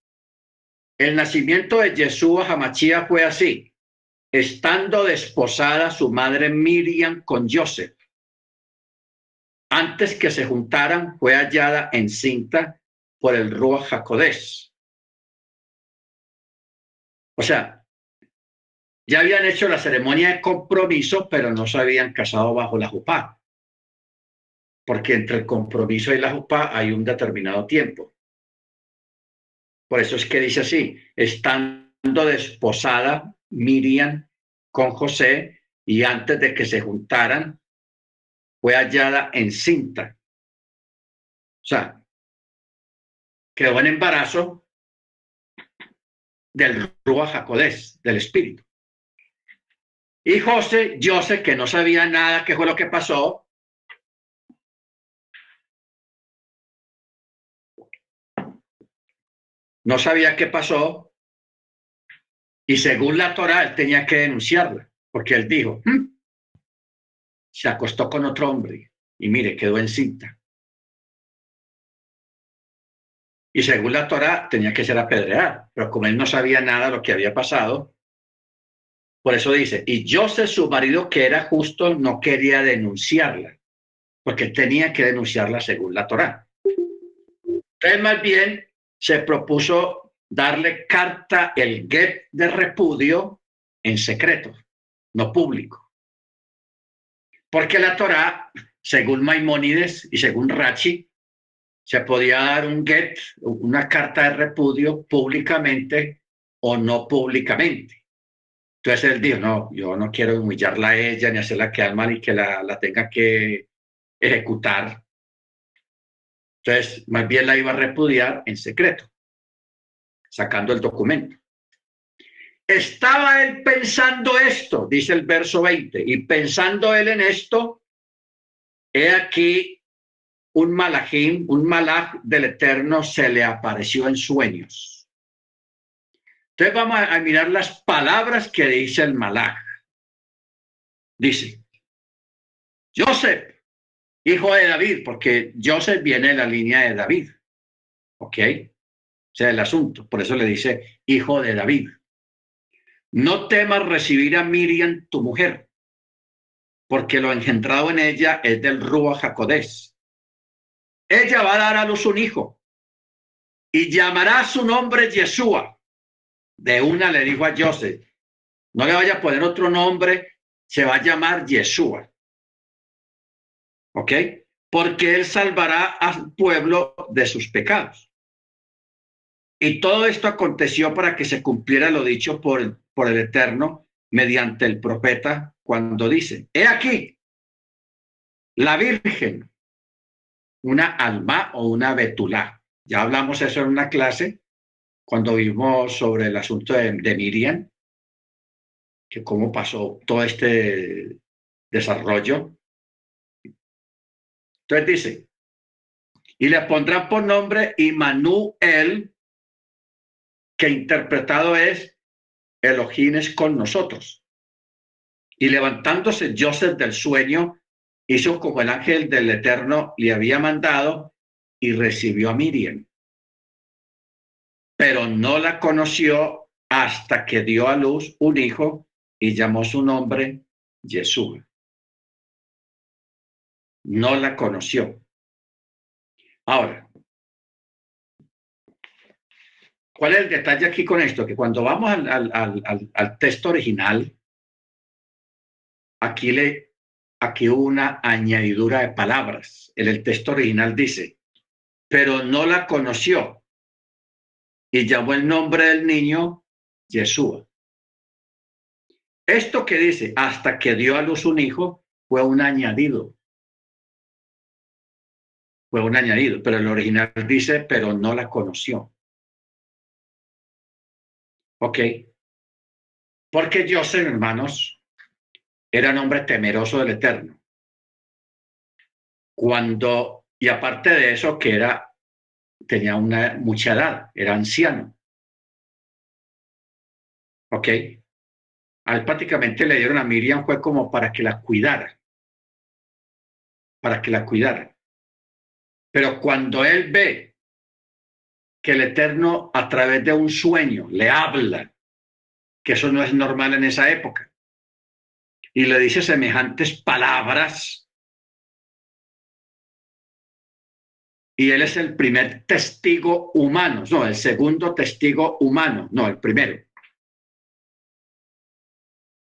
el nacimiento de Jesús Hamachía fue así, estando desposada su madre Miriam con Joseph. Antes que se juntaran, fue hallada encinta por el Ruach Jacodés. O sea, ya habían hecho la ceremonia de compromiso, pero no se habían casado bajo la jupá. Porque entre el compromiso y la jupá hay un determinado tiempo. Por eso es que dice así, estando desposada Miriam con José y antes de que se juntaran, fue hallada encinta. O sea, quedó en embarazo del Jacodés, del Espíritu. Y José, José, que no sabía nada qué fue lo que pasó, no sabía qué pasó, y según la Torah, él tenía que denunciarla, porque él dijo, hmm, se acostó con otro hombre, y mire, quedó encinta. Y según la Torah, tenía que ser apedreada, pero como él no sabía nada de lo que había pasado, por eso dice, y José, su marido, que era justo, no quería denunciarla, porque tenía que denunciarla según la Torá. Entonces, más bien, se propuso darle carta, el get de repudio, en secreto, no público. Porque la Torá, según Maimónides y según Rachi, se podía dar un get, una carta de repudio públicamente o no públicamente. Entonces él dijo, no, yo no quiero humillarla a ella ni hacerla quedar mal y que la, la tenga que ejecutar. Entonces, más bien la iba a repudiar en secreto, sacando el documento. Estaba él pensando esto, dice el verso 20, y pensando él en esto, he aquí un malajim, un malaj del Eterno se le apareció en sueños entonces vamos a, mirar las palabras que dice el malaj. Dice, Joseph, hijo de David, porque Joseph viene de la línea de David. ¿Ok? Sea, el asunto. Por eso le dice, hijo de David. No temas recibir a Miriam, tu mujer, porque lo engendrado en ella es del Rúa Jacodés. Ella va a dar a luz un hijo y llamará su nombre Yeshua de una le dijo a Joseph, no le vaya a poner otro nombre, se va a llamar Yeshua. ¿Ok? Porque él salvará al pueblo de sus pecados. Y todo esto aconteció para que se cumpliera lo dicho por, por el Eterno mediante el profeta cuando dice, he aquí, la Virgen, una alma o una betulá. Ya hablamos eso en una clase cuando vimos sobre el asunto de, Miriam, que cómo pasó todo este desarrollo. Entonces dice, y le pondrán por nombre Immanuel, que interpretado es Elohim es con nosotros. Y levantándose Joseph del sueño, hizo como el ángel del Eterno le había mandado y recibió a Miriam pero no la conoció hasta que dio a luz un hijo y llamó su nombre Jesús. No la conoció. Ahora, ¿cuál es el detalle aquí con esto? Que cuando vamos al, texto original, aquí, le, aquí hubo una añadidura de palabras. En el texto original dice, pero no la conoció y llamó el nombre del niño Yeshua. Esto que dice, hasta que dio a luz un hijo, fue un añadido. Fue un añadido, pero el original dice, pero no la conoció. Ok. Porque Joseph, hermanos, era un hombre temeroso del Eterno. Cuando, y aparte de eso, que era, tenía una mucha edad, era anciano. ¿Ok? Al prácticamente le dieron a Miriam fue como para que la cuidara. Para que la cuidara. Pero cuando él ve que el Eterno a través de un sueño le habla, que eso no es normal en esa época, y le dice semejantes palabras, y él es el primer testigo humano, no, el segundo testigo humano, no, el primero,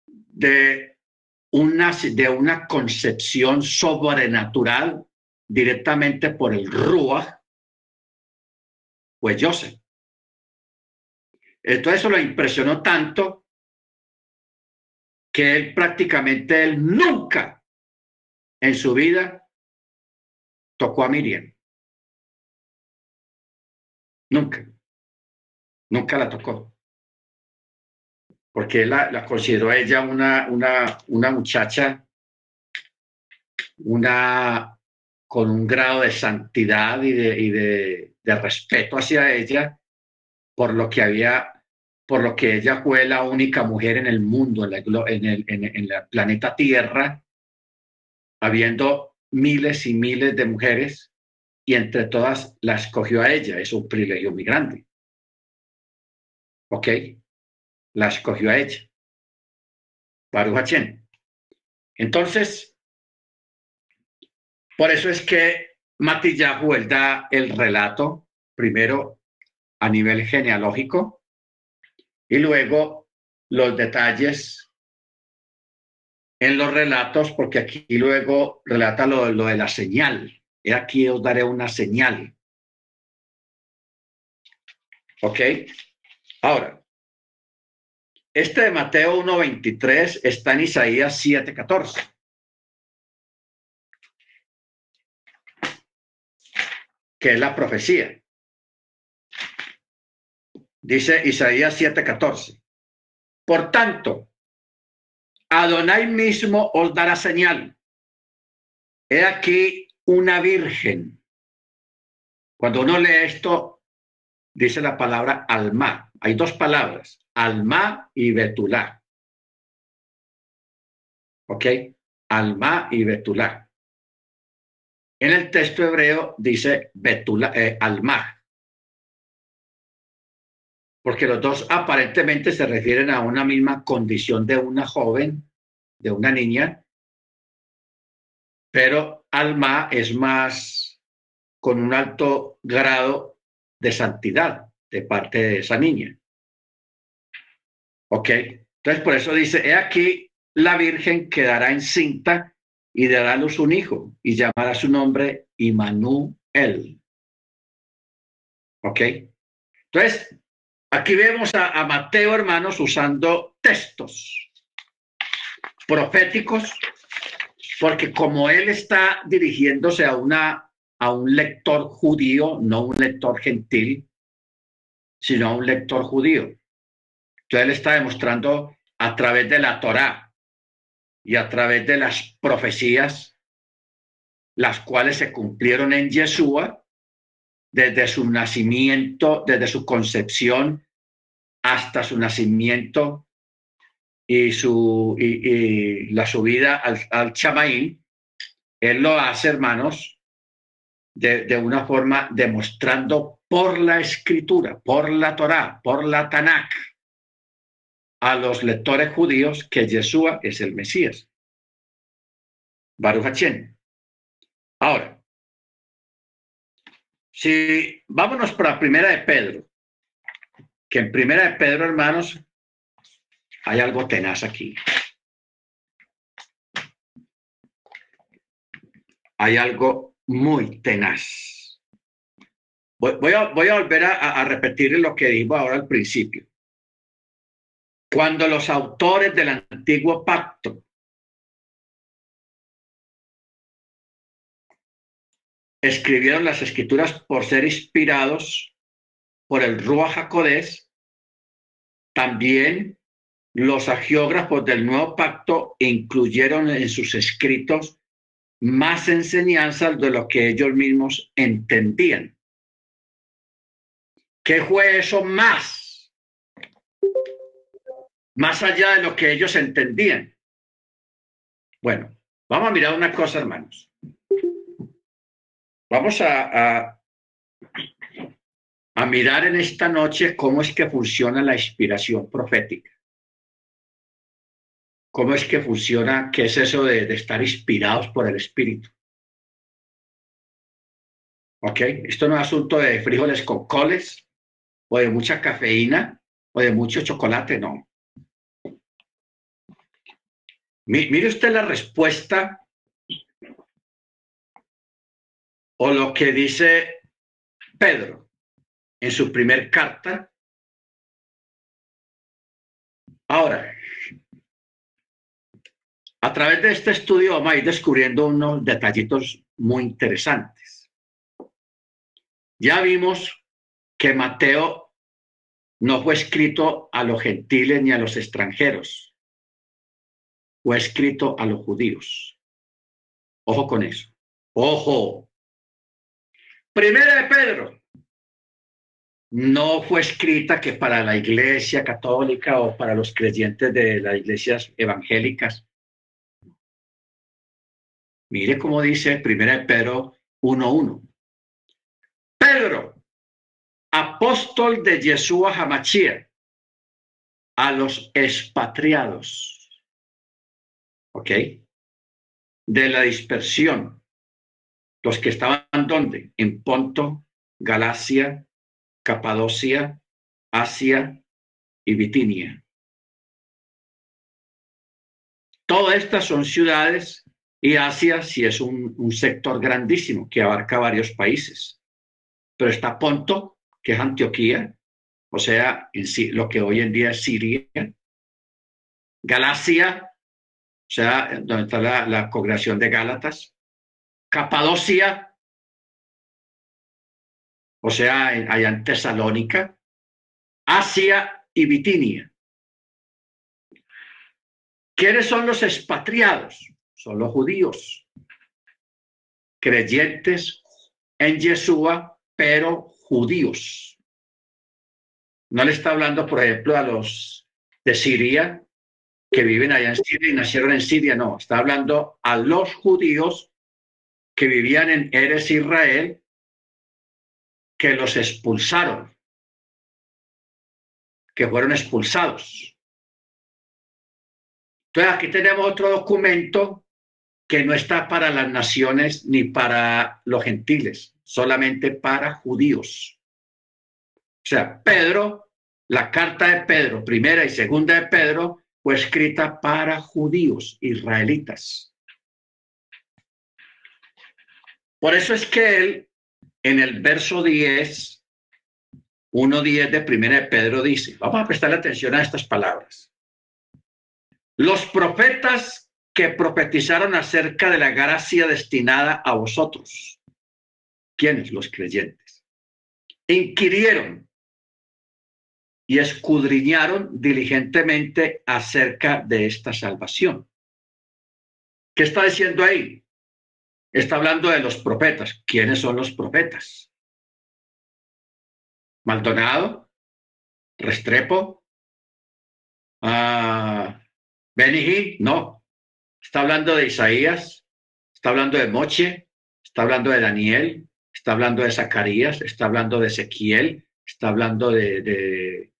de una, de una concepción sobrenatural directamente por el Ruach, pues Joseph. Entonces eso lo impresionó tanto que él prácticamente él nunca en su vida tocó a Miriam. Nunca. Nunca la tocó. Porque él la, la consideró ella una, una, una muchacha, una con un grado de santidad y de, y de, de respeto hacia ella, por lo que había por lo que ella fue la única mujer en el mundo, en, en, el, en, en planeta Tierra, habiendo miles y miles de mujeres, y entre todas la escogió a ella. Es un privilegio muy grande. ¿Ok? La escogió a ella. Baruch Entonces, por eso es que Matillahu él da el relato, primero a nivel genealógico, y luego los detalles en los relatos, porque aquí luego relata lo, de la señal. Y aquí os daré una señal. ¿Ok? Ahora, este de Mateo 1.23 está en Isaías 7.14. que es la profecía. Dice Isaías 7:14. Por tanto, Adonai mismo os dará señal. He aquí una virgen. Cuando uno lee esto, dice la palabra alma. Hay dos palabras, alma y betulá. ¿Ok? Alma y betulá. En el texto hebreo dice betulá, eh, alma porque los dos aparentemente se refieren a una misma condición de una joven, de una niña, pero Alma es más con un alto grado de santidad de parte de esa niña. ¿Ok? Entonces, por eso dice, he aquí, la Virgen quedará encinta y dará a luz un hijo y llamará su nombre Immanuel. ¿Ok? Entonces, Aquí vemos a, Mateo, hermanos, usando textos proféticos, porque como él está dirigiéndose a, una, a un lector judío, no un lector gentil, sino a un lector judío. Entonces él está demostrando a través de la Torá y a través de las profecías, las cuales se cumplieron en Yeshua, desde su nacimiento, desde su concepción hasta su nacimiento y, su, y, la subida al, al chamaín, él lo hace, hermanos, de, de, una forma demostrando por la escritura, por la Torá, por la Tanakh, a los lectores judíos que Yeshua es el Mesías. Baruch. Ahora, si vámonos para primera de Pedro, que en primera de Pedro, hermanos, hay algo tenaz aquí. Hay algo muy tenaz. Voy, a, voy a, volver a, a repetir lo que dijo ahora al principio. Cuando los autores del antiguo pacto escribieron las escrituras por ser inspirados por el Ruach HaKodesh, también los agiógrafos del nuevo pacto incluyeron en sus escritos más enseñanzas de lo que ellos mismos entendían. ¿Qué fue eso más? Más allá de lo que ellos entendían. Bueno, vamos a mirar una cosa, hermanos. Vamos a, a, mirar en esta noche cómo es que funciona la inspiración profética. ¿Cómo es que funciona? ¿Qué es eso de, estar inspirados por el Espíritu? ¿Ok? Esto no es asunto de frijoles con coles o de mucha cafeína o de mucho chocolate, no. Mire usted la respuesta o lo que dice Pedro en su primer carta. Ahora, a través de este estudio vamos a ir descubriendo unos detallitos muy interesantes. Ya vimos que Mateo no fue escrito a los gentiles ni a los extranjeros, fue escrito a los judíos. Ojo con eso. Ojo. Primera de Pedro. No fue escrita que para la iglesia católica o para los creyentes de las iglesias evangélicas Mire cómo dice 1 Pedro 1.1. Pedro, apóstol de Yeshua Hamachia, a los expatriados, ¿ok? De la dispersión, los que estaban ¿dónde? En Ponto, Galacia, Capadocia, Asia y Bitinia. Todas estas son ciudades y Asia sí es un, sector grandísimo que abarca varios países. Pero está Ponto, que es Antioquía, o sea, en lo que hoy en día es Siria. Galacia, o sea, donde está la, la congregación de Gálatas. Capadocia, o sea, allá en Tesalónica. Asia y Bitinia. ¿Quiénes son los expatriados? son los judíos, creyentes en Yeshua, pero judíos. No le está hablando, por ejemplo, a los de Siria que viven allá en Siria y nacieron en Siria, no, está hablando a los judíos que vivían en Eres Israel, que los expulsaron, que fueron expulsados. Entonces aquí tenemos otro documento que no está para las naciones ni para los gentiles, solamente para judíos. O sea, Pedro, la carta de Pedro, primera y segunda de Pedro, fue escrita para judíos, israelitas. Por eso es que él, en el verso 10, 1.10 de primera de Pedro dice, vamos a prestar atención a estas palabras. Los profetas que profetizaron acerca de la gracia destinada a vosotros. ¿Quiénes? Los creyentes. Inquirieron y escudriñaron diligentemente acerca de esta salvación. ¿Qué está diciendo ahí? Está hablando de los profetas. ¿Quiénes son los profetas? Maldonado, Restrepo, uh, no, Está hablando de Isaías, está hablando de Moche, está hablando de Daniel, está hablando de Zacarías, está hablando de Ezequiel, está hablando de,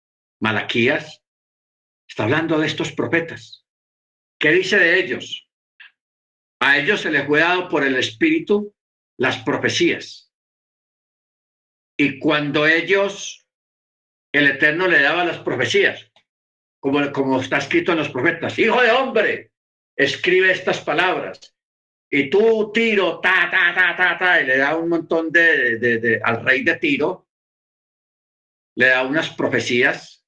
Malaquías, está hablando de estos profetas. ¿Qué dice de ellos? A ellos se les fue dado por el Espíritu las profecías. Y cuando ellos, el Eterno le daba las profecías, como, como está escrito en los profetas, hijo de hombre, escribe estas palabras. Y tú, Tiro, ta, ta, ta, ta, ta, y le da un montón de, de, al rey de Tiro, le da unas profecías.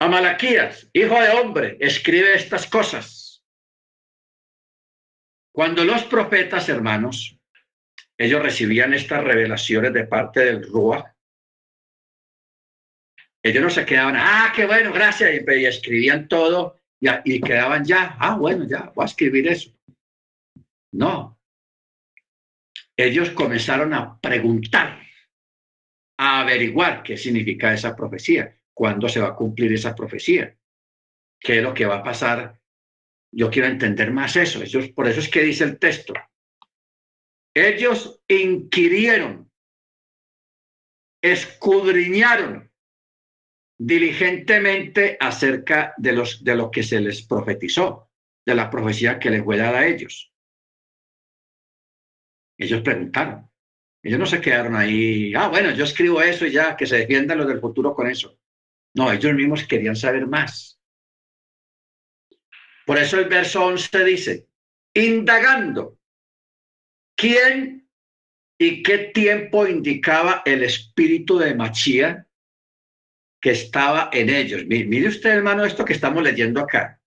A Malaquías, hijo de hombre, escribe estas cosas. Cuando los profetas, hermanos, ellos recibían estas revelaciones de parte del Rúa, Ellos no se quedaban, ah, qué bueno, gracias, y, escribían todo y, y quedaban ya, ah, bueno, ya, voy a escribir eso. No. Ellos comenzaron a preguntar, a averiguar qué significa esa profecía, cuándo se va a cumplir esa profecía, qué es lo que va a pasar. Yo quiero entender más eso. Ellos, por eso es que dice el texto. Ellos inquirieron, escudriñaron diligentemente acerca de, los, de lo que se les profetizó, de la profecía que les fue dada a ellos. Ellos preguntaron. Ellos no se quedaron ahí, ah, bueno, yo escribo eso y ya, que se defiendan los del futuro con eso. No, ellos mismos querían saber más. Por eso el verso 11 dice, indagando, ¿quién y qué tiempo indicaba el espíritu de Machía que estaba en ellos? Mire usted, hermano, esto que estamos leyendo acá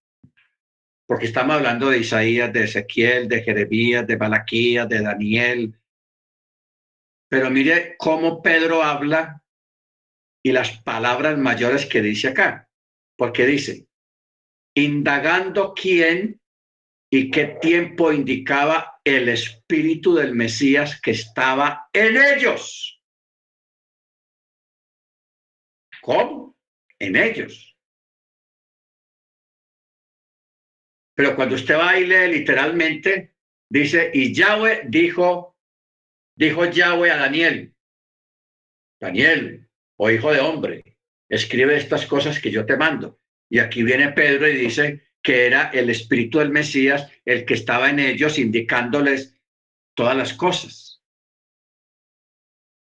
porque estamos hablando de Isaías, de Ezequiel, de Jeremías, de Malaquías, de Daniel. Pero mire cómo Pedro habla y las palabras mayores que dice acá, porque dice, indagando quién y qué tiempo indicaba el espíritu del Mesías que estaba en ellos. ¿Cómo? En ellos. Pero cuando usted va y lee literalmente, dice, y Yahweh dijo, dijo Yahweh a Daniel, Daniel, o hijo de hombre, escribe estas cosas que yo te mando. Y aquí viene Pedro y dice que era el espíritu del Mesías el que estaba en ellos, indicándoles todas las cosas.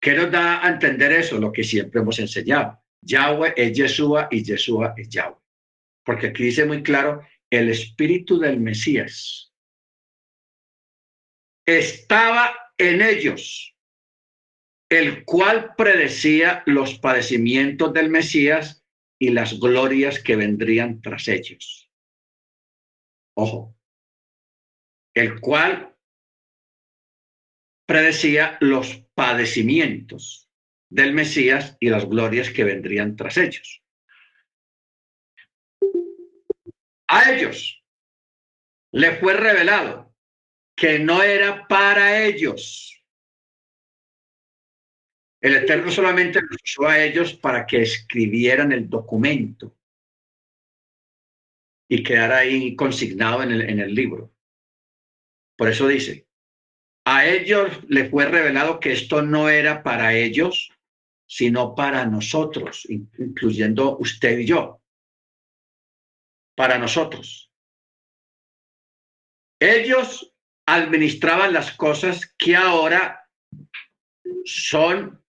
¿Qué nos da a entender eso? Lo que siempre hemos enseñado. Yahweh es Yeshua y Yeshua es Yahweh. Porque aquí dice muy claro el espíritu del Mesías estaba en ellos, el cual predecía los padecimientos del Mesías y las glorias que vendrían tras ellos. Ojo, el cual predecía los padecimientos del Mesías y las glorias que vendrían tras ellos. A ellos le fue revelado que no era para ellos. El Eterno solamente los usó a ellos para que escribieran el documento y quedara ahí consignado en el, en el libro. Por eso dice, a ellos le fue revelado que esto no era para ellos, sino para nosotros, incluyendo usted y yo para nosotros. Ellos administraban las cosas que ahora son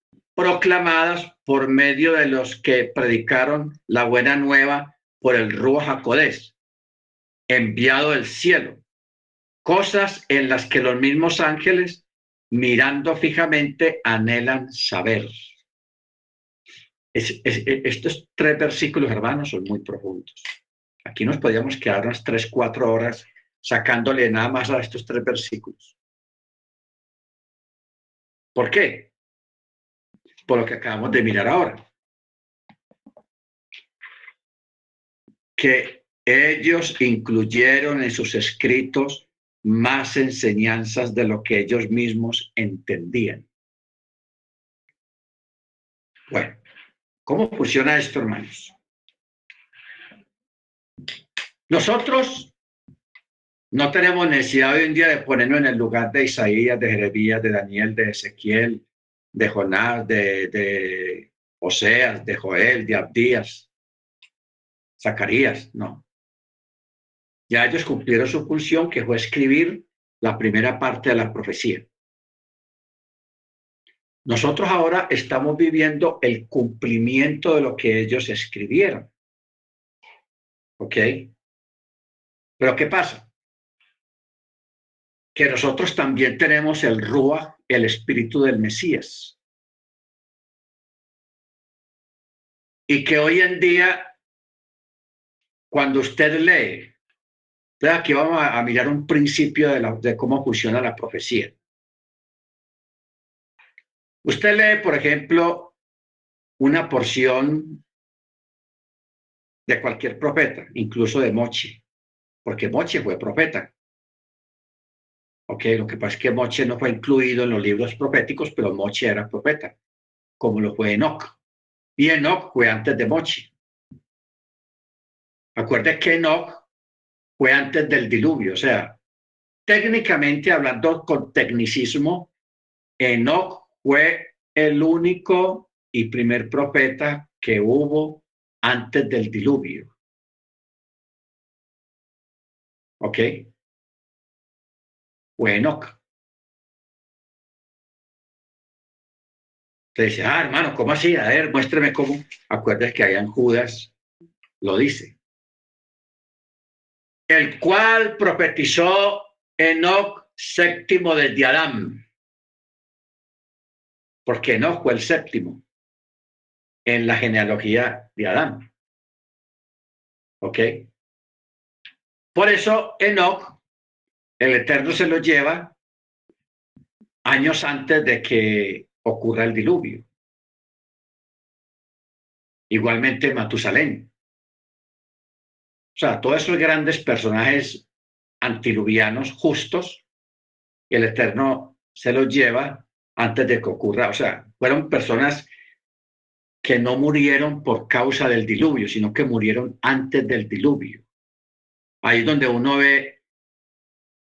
proclamadas por medio de los que predicaron la buena nueva por el Ruach Jacodés, enviado del cielo. Cosas en las que los mismos ángeles, mirando fijamente, anhelan saber. estos tres versículos, hermanos, son muy profundos. Aquí nos podíamos quedar unas tres, cuatro horas sacándole nada más a estos tres versículos. ¿Por qué? Por lo que acabamos de mirar ahora. Que ellos incluyeron en sus escritos más enseñanzas de lo que ellos mismos entendían. Bueno, ¿cómo funciona esto, hermanos? Nosotros no tenemos necesidad hoy en día de ponernos en el lugar de Isaías, de Jeremías, de Daniel, de Ezequiel, de Jonás, de, de Oseas, de Joel, de Abdías, Zacarías, no. Ya ellos cumplieron su función, que fue escribir la primera parte de la profecía. Nosotros ahora estamos viviendo el cumplimiento de lo que ellos escribieron. ¿Ok? Pero ¿qué pasa? Que nosotros también tenemos el Rúa, el espíritu del Mesías. Y que hoy en día, cuando usted lee, aquí vamos a, mirar un principio de, de cómo funciona la profecía. Usted lee, por ejemplo, una porción de cualquier profeta, incluso de Moche, porque Moche fue profeta. Ok, lo que pasa es que Moche no fue incluido en los libros proféticos, pero Moche era profeta, como lo fue Enoch. Y Enoch fue antes de Moche. Acuerde que Enoch fue antes del diluvio, o sea, técnicamente hablando con tecnicismo, Enoch fue el único y primer profeta que hubo antes del diluvio. ¿Ok? Fue Enoch. Te dice, ah, hermano, ¿cómo así? A ver, muéstrame cómo. Acuérdate que allá en Judas lo dice. El cual profetizó Enoch séptimo desde Adán. Porque Enoch fue el séptimo en la genealogía de Adán. ¿Ok? Por eso Enoch, el Eterno se lo lleva años antes de que ocurra el diluvio. Igualmente Matusalén. O sea, todos esos grandes personajes antiluvianos justos, el Eterno se los lleva antes de que ocurra. O sea, fueron personas que no murieron por causa del diluvio, sino que murieron antes del diluvio. Ahí es donde uno ve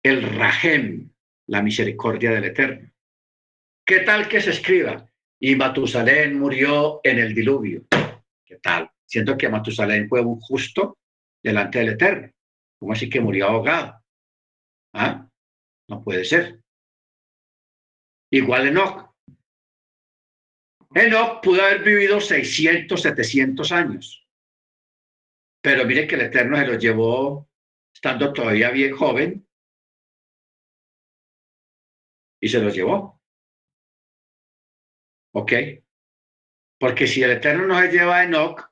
el rajem, la misericordia del Eterno. ¿Qué tal que se escriba? Y Matusalén murió en el diluvio. ¿Qué tal? Siento que Matusalén fue un justo delante del Eterno. ¿Cómo así que murió ahogado? ¿Ah? No puede ser. Igual Enoch. Enoch pudo haber vivido 600, 700 años. Pero mire que el Eterno se lo llevó estando todavía bien joven y se los llevó. ¿Ok? Porque si el Eterno no se lleva a Enoch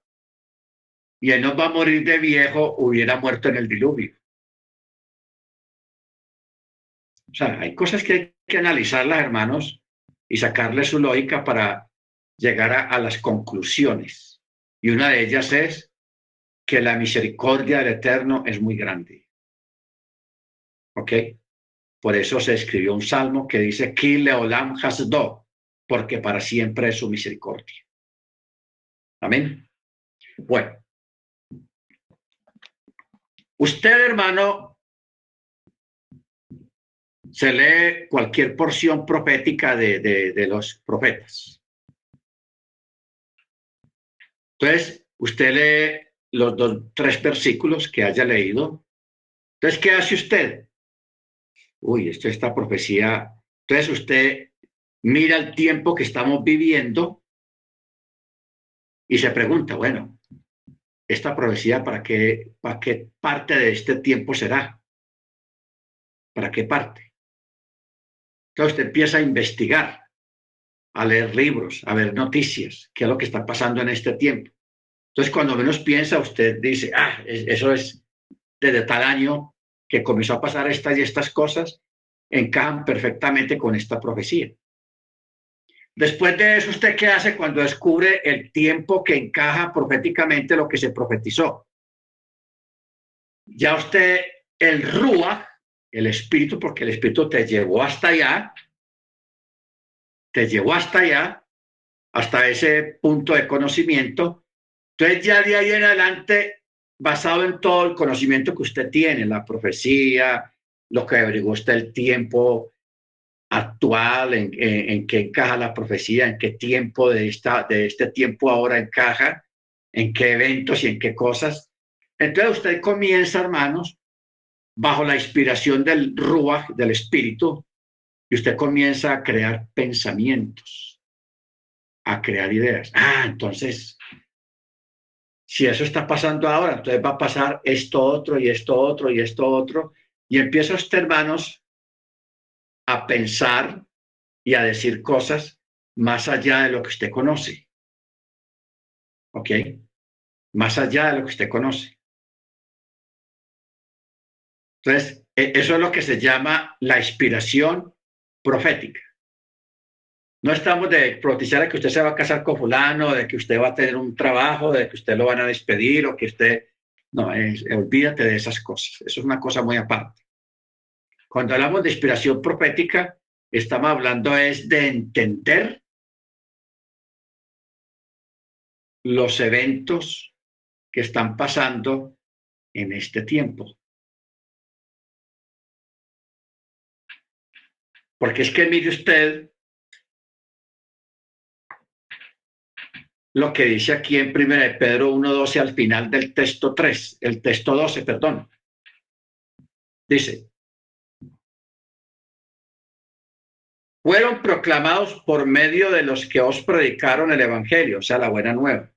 y Enoch va a morir de viejo, hubiera muerto en el diluvio. O sea, hay cosas que hay que analizarlas, hermanos, y sacarle su lógica para llegar a, las conclusiones. Y una de ellas es que la misericordia del Eterno es muy grande. ¿Ok? Por eso se escribió un salmo que dice, Ki leolam hasdo, porque para siempre es su misericordia. Amén. Bueno. Usted, hermano, se lee cualquier porción profética de, los profetas. Entonces, usted lee los dos, tres versículos que haya leído. Entonces, ¿qué hace usted? Uy, esto esta profecía. Entonces, usted mira el tiempo que estamos viviendo y se pregunta, bueno, esta profecía, ¿para qué, para qué parte de este tiempo será? ¿Para qué parte? Entonces usted empieza a investigar, a leer libros, a ver noticias, qué es lo que está pasando en este tiempo. Entonces cuando menos piensa, usted dice, ah, eso es desde tal año que comenzó a pasar estas y estas cosas, encajan perfectamente con esta profecía. Después de eso, ¿usted qué hace cuando descubre el tiempo que encaja proféticamente lo que se profetizó? Ya usted, el Rúa, el Espíritu, porque el Espíritu te llevó hasta allá, te llevó hasta allá, hasta ese punto de conocimiento. Entonces ya de ahí en adelante, basado en todo el conocimiento que usted tiene, la profecía, lo que averiguó usted el tiempo actual, en, en, qué encaja la profecía, en qué tiempo de, esta, de este tiempo ahora encaja, en qué eventos y en qué cosas. Entonces usted comienza, hermanos, bajo la inspiración del Ruach, del Espíritu, y usted comienza a crear pensamientos, a crear ideas. Ah, entonces, si eso está pasando ahora, entonces va a pasar esto otro y esto otro y esto otro. Y empieza usted, hermanos, a pensar y a decir cosas más allá de lo que usted conoce. ¿Ok? Más allá de lo que usted conoce. Entonces, e, eso es lo que se llama la inspiración profética. No estamos de profetizar de que usted se va a casar con fulano, de que usted va a tener un trabajo, de que usted lo van a despedir o que usted... No, olvídate de esas cosas. Eso es una cosa muy aparte. Cuando hablamos de inspiración profética, estamos hablando es de entender los eventos que están pasando en este tiempo. Porque es que mire usted lo que dice aquí en 1 de Pedro 1.12 al final del texto 3, el texto 12, perdón. Dice, fueron proclamados por medio de los que os predicaron el Evangelio, o sea, la buena nueva,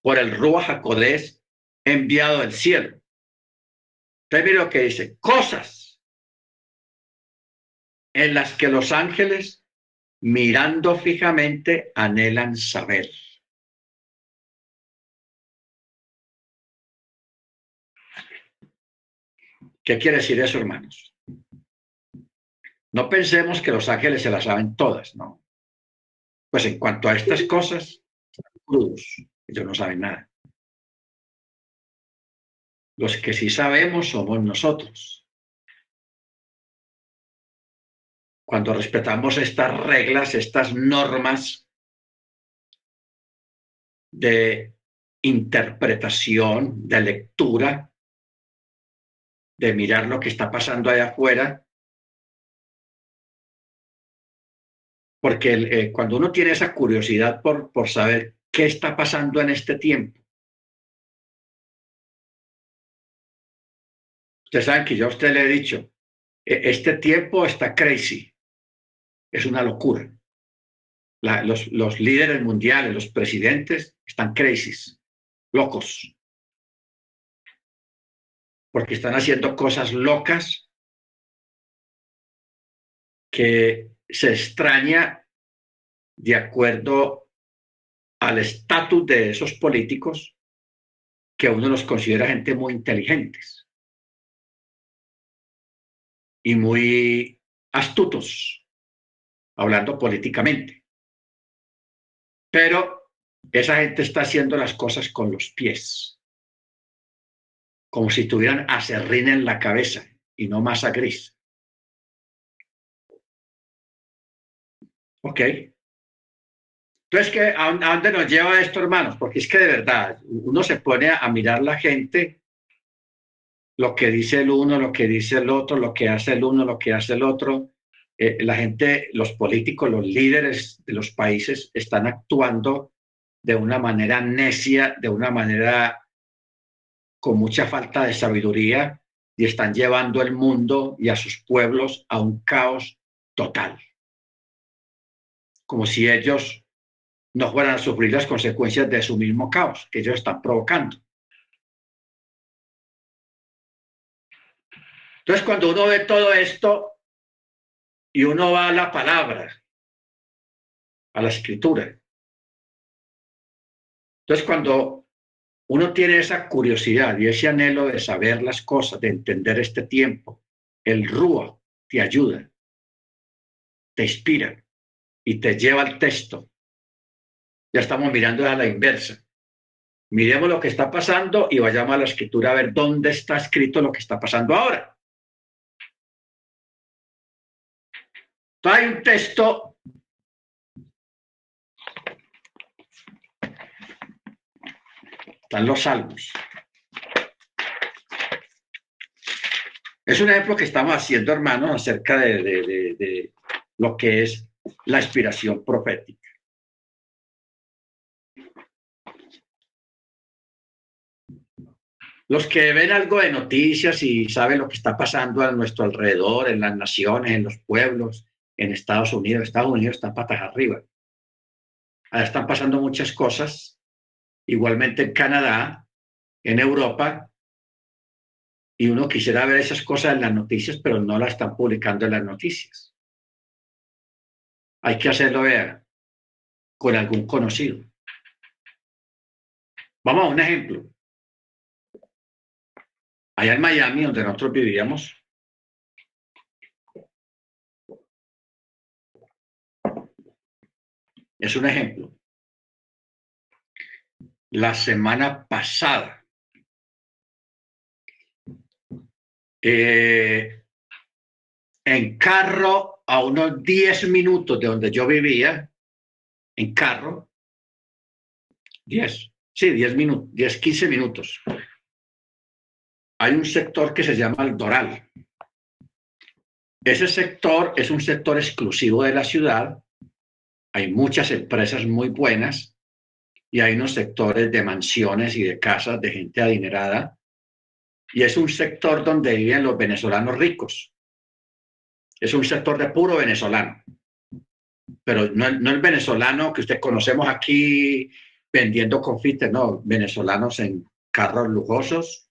por el Rúa Jacodés enviado del cielo. Entonces lo que dice, cosas en las que los ángeles mirando fijamente anhelan saber. ¿Qué quiere decir eso, hermanos? No pensemos que los ángeles se las saben todas, ¿no? Pues en cuanto a estas cosas, crudos, ellos no saben nada. Los que sí sabemos somos nosotros. Cuando respetamos estas reglas, estas normas de interpretación, de lectura, de mirar lo que está pasando allá afuera, porque eh, cuando uno tiene esa curiosidad por, por saber qué está pasando en este tiempo, ustedes saben que yo a usted le he dicho, e, este tiempo está crazy, es una locura. los, los líderes mundiales, los presidentes están crisis, locos, porque están haciendo cosas locas que se extraña de acuerdo al estatus de esos políticos que uno los considera gente muy inteligentes y muy astutos, hablando políticamente. Pero esa gente está haciendo las cosas con los pies, como si tuvieran acerrín en la cabeza y no masa gris. Ok. Entonces, ¿qué, a, dónde nos lleva esto, hermanos? Porque es que de verdad, uno se pone a, mirar la gente, lo que dice el uno, lo que dice el otro, lo que hace el uno, lo que hace el otro. Eh, la gente, los políticos, los líderes de los países están actuando de una manera necia, de una manera con mucha falta de sabiduría y están llevando el mundo y a sus pueblos a un caos total como si ellos no fueran a sufrir las consecuencias de su mismo caos que ellos están provocando. Entonces, cuando uno ve todo esto y uno va a la palabra, a la escritura, entonces cuando uno tiene esa curiosidad y ese anhelo de saber las cosas, de entender este tiempo, el Rúa te ayuda, te inspira y te lleva al texto. Ya estamos mirando a la inversa. Miremos lo que está pasando y vayamos a la escritura a ver dónde está escrito lo que está pasando ahora. Hay un texto están los salmos. Es un ejemplo que estamos haciendo, hermanos, acerca de, de, lo que es la inspiración profética. Los que ven algo de noticias y saben lo que está pasando a nuestro alrededor, en las naciones, en los pueblos, en Estados Unidos, Estados Unidos está patas arriba. están pasando muchas cosas, igualmente en Canadá, en Europa, y uno quisiera ver esas cosas en las noticias, pero no las están publicando en las noticias hay que hacerlo, ver con algún conocido. Vamos a un ejemplo. Allá en Miami, donde nosotros vivíamos, Es un ejemplo. La semana pasada, eh, en carro a unos 10 minutos de donde yo vivía, en carro, 10, sí, 10 minutos, 10, 15 minutos, hay un sector que se llama el Doral. Ese sector es un sector exclusivo de la ciudad. Hay muchas empresas muy buenas y hay unos sectores de mansiones y de casas de gente adinerada. Y es un sector donde viven los venezolanos ricos. Es un sector de puro venezolano. Pero no, no el venezolano que usted conocemos aquí vendiendo confites, no, venezolanos en carros lujosos,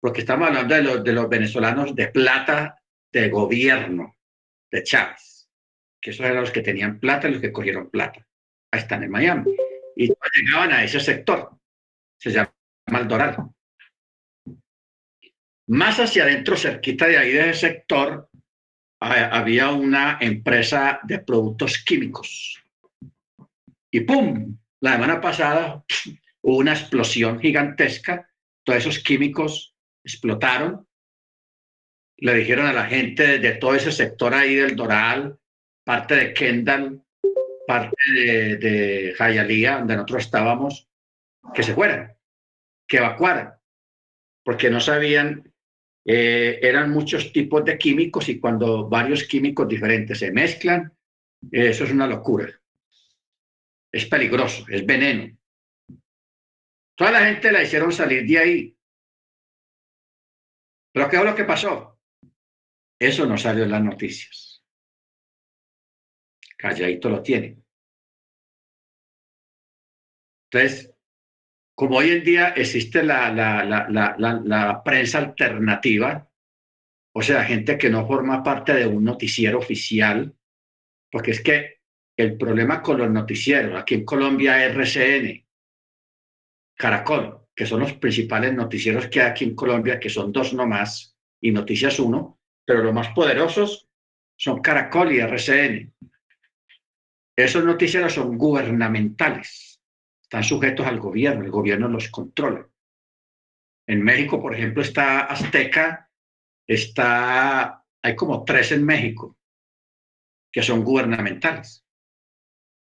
porque estamos hablando de los, de los venezolanos de plata de gobierno de Chávez, que esos eran los que tenían plata y los que cogieron plata. Ahí están en Miami. Y llegaban a ese sector. Se llama el Doral. Más hacia adentro, cerquita de ahí, de ese sector, había una empresa de productos químicos. Y ¡pum! La semana pasada hubo una explosión gigantesca. Todos esos químicos explotaron. Le dijeron a la gente de todo ese sector ahí del Doral, parte de Kendall, parte de, de donde nosotros estábamos, que se fueran, que evacuaran, porque no sabían, eh, eran muchos tipos de químicos y cuando varios químicos diferentes se mezclan, eso es una locura. Es peligroso, es veneno. Toda la gente la hicieron salir de ahí. Pero ¿qué es lo que pasó? Eso no salió en las noticias. Calladito lo tienen. Entonces, como hoy en día existe la, la, la, la, prensa alternativa, o sea, gente que no forma parte de un noticiero oficial, porque es que el problema con los noticieros, aquí en Colombia RCN, Caracol, que son los principales noticieros que hay aquí en Colombia, que son dos nomás, y Noticias Uno, pero los más poderosos son Caracol y RCN. Esos noticieros son gubernamentales, están sujetos al gobierno, el gobierno los controla. En México, por ejemplo, está Azteca, está, hay como tres en México que son gubernamentales.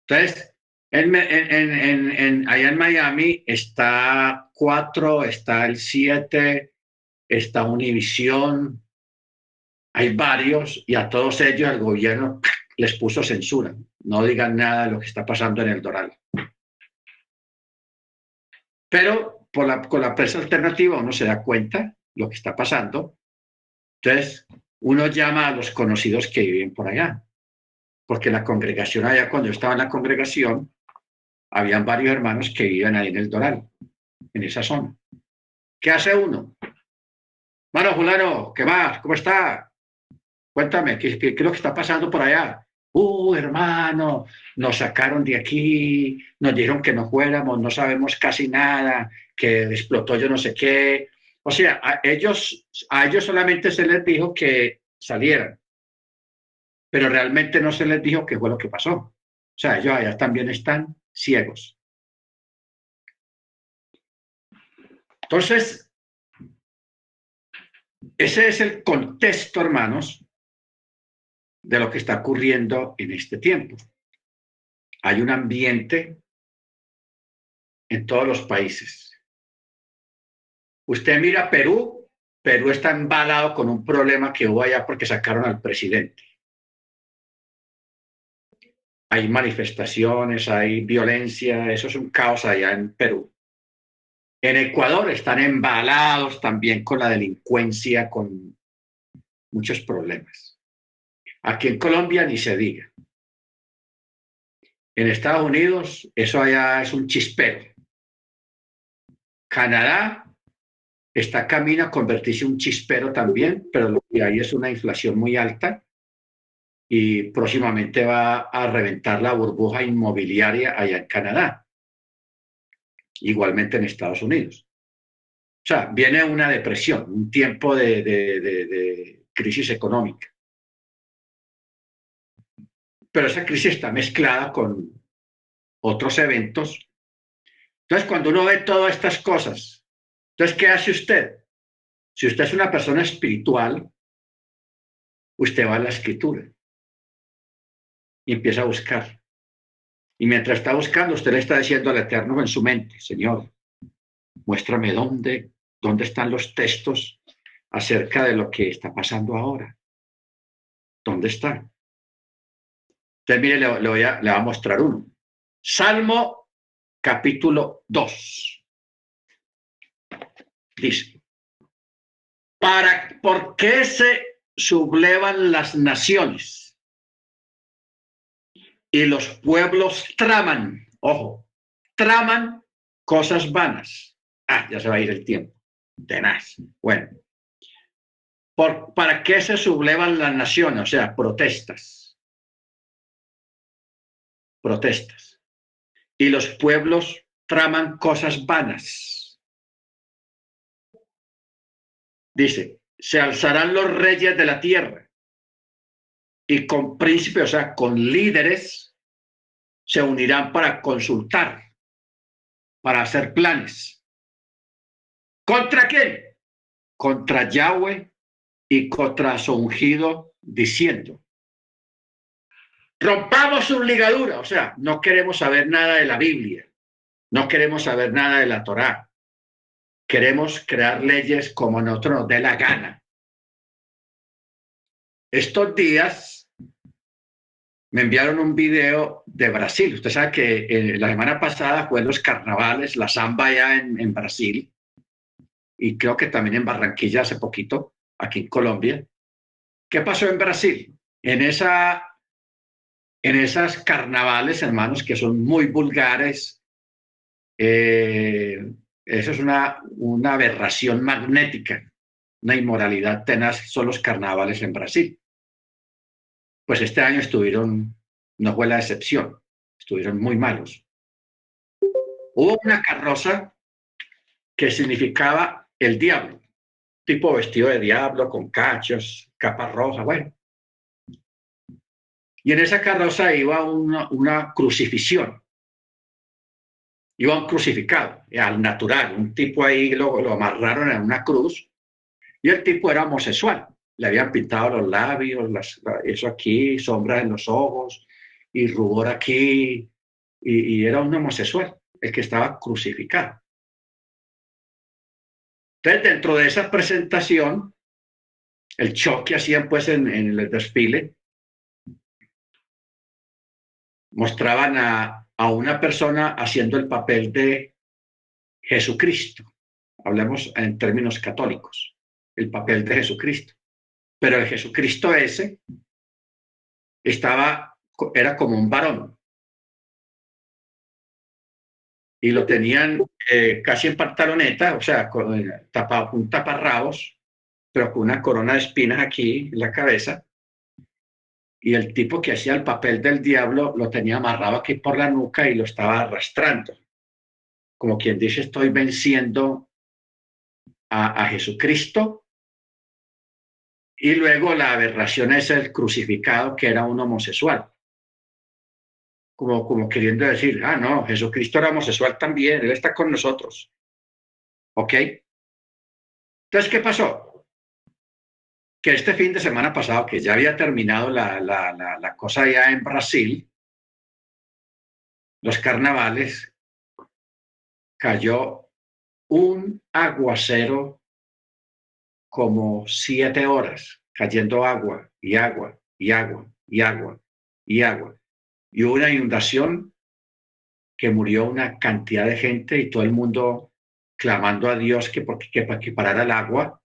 Entonces, en, en, allá en Miami está 4, está el 7, está Univisión, hay varios y a todos ellos el gobierno les puso censura. No digan nada de lo que está pasando en el Doral. Pero por la, con la prensa alternativa uno se da cuenta lo que está pasando. Entonces, uno llama a los conocidos que viven por allá. Porque la congregación allá, cuando yo estaba en la congregación, habían varios hermanos que vivían ahí en el Doral, en esa zona. ¿Qué hace uno? Mano, Julano, ¿qué más? ¿Cómo está? Cuéntame, ¿qué, es lo que está pasando por allá? Uh, hermano, nos sacaron de aquí, nos dijeron que no fuéramos, no sabemos casi nada, que explotó yo no sé qué. O sea, a ellos, a ellos solamente se les dijo que salieran, pero realmente no se les dijo qué fue lo que pasó. O sea, ellos allá también están ciegos. Entonces, ese es el contexto, hermanos, de lo que está ocurriendo en este tiempo. Hay un ambiente en todos los países. Usted mira Perú, Perú está embalado con un problema que hubo allá porque sacaron al presidente hay manifestaciones, hay violencia, eso es un caos allá en Perú. En Ecuador están embalados también con la delincuencia, con muchos problemas. Aquí en Colombia ni se diga. En Estados Unidos eso allá es un chispero. Canadá está camino a convertirse en un chispero también, pero lo que hay es una inflación muy alta y próximamente va a reventar la burbuja inmobiliaria allá en Canadá, igualmente en Estados Unidos. O sea, viene una depresión, un tiempo de, de crisis económica. Pero esa crisis está mezclada con otros eventos. Entonces, cuando uno ve todas estas cosas, entonces, ¿qué hace usted? Si usted es una persona espiritual, usted va a la escritura y empieza a buscar. Y mientras está buscando, usted le está diciendo al Eterno en su mente, Señor, muéstrame dónde, dónde están los textos acerca de lo que está pasando ahora. ¿Dónde están? Entonces, le, voy a, le voy a mostrar uno. Salmo capítulo 2. Dice, ¿para, ¿por qué se sublevan las naciones? Y los pueblos traman, ojo, traman cosas vanas. Ah, ya se va a ir el tiempo. Tenaz. Bueno. ¿Por, ¿Para qué se sublevan las naciones? O sea, protestas. Protestas. Y los pueblos traman cosas vanas. Dice, se alzarán los reyes de la tierra y con príncipes, o sea, con líderes, se unirán para consultar, para hacer planes. ¿Contra quién? Contra Yahweh y contra su ungido, diciendo, rompamos su ligadura, o sea, no queremos saber nada de la Biblia, no queremos saber nada de la Torá, queremos crear leyes como nosotros nos dé la gana. Estos días me enviaron un video de Brasil. Usted sabe que eh, la semana pasada fue los carnavales, la samba ya en, en Brasil, y creo que también en Barranquilla hace poquito, aquí en Colombia. ¿Qué pasó en Brasil? En, esa, en esas carnavales, hermanos, que son muy vulgares, eh, eso es una, una aberración magnética, una inmoralidad tenaz, son los carnavales en Brasil. Pues este año estuvieron, no fue la excepción, estuvieron muy malos. Hubo una carroza que significaba el diablo, tipo vestido de diablo, con cachos, capa roja, bueno. Y en esa carroza iba una, una crucifixión. Iba un crucificado, al natural, un tipo ahí lo, lo amarraron en una cruz y el tipo era homosexual, le habían pintado los labios, las, eso aquí, sombra en los ojos y rubor aquí, y, era un homosexual, el que estaba crucificado. Entonces, dentro de esa presentación, el show que hacían pues en el desfile, mostraban a, a una persona haciendo el papel de Jesucristo. Hablemos en términos católicos, el papel de Jesucristo. Pero el Jesucristo ese estaba, era como un varón. Y lo tenían eh, casi en pantaloneta, o sea, con taparrabos, pero con una corona de espinas aquí en la cabeza y el tipo que hacía el papel del diablo lo tenía amarrado aquí por la nuca y lo estaba arrastrando. Como quien dice, estoy venciendo a, a Jesucristo. Y luego la aberración es el crucificado, que era un homosexual. Como, como queriendo decir, ah, no, Jesucristo era homosexual también, Él está con nosotros. ¿Ok? Entonces, ¿qué pasó? Que este fin de semana pasado, que ya había terminado la, la, la, cosa ya en Brasil, los carnavales, cayó un aguacero como siete horas, cayendo agua y agua y agua y agua y agua. Y hubo una inundación que murió una cantidad de gente y todo el mundo clamando a Dios que, que, que parara el agua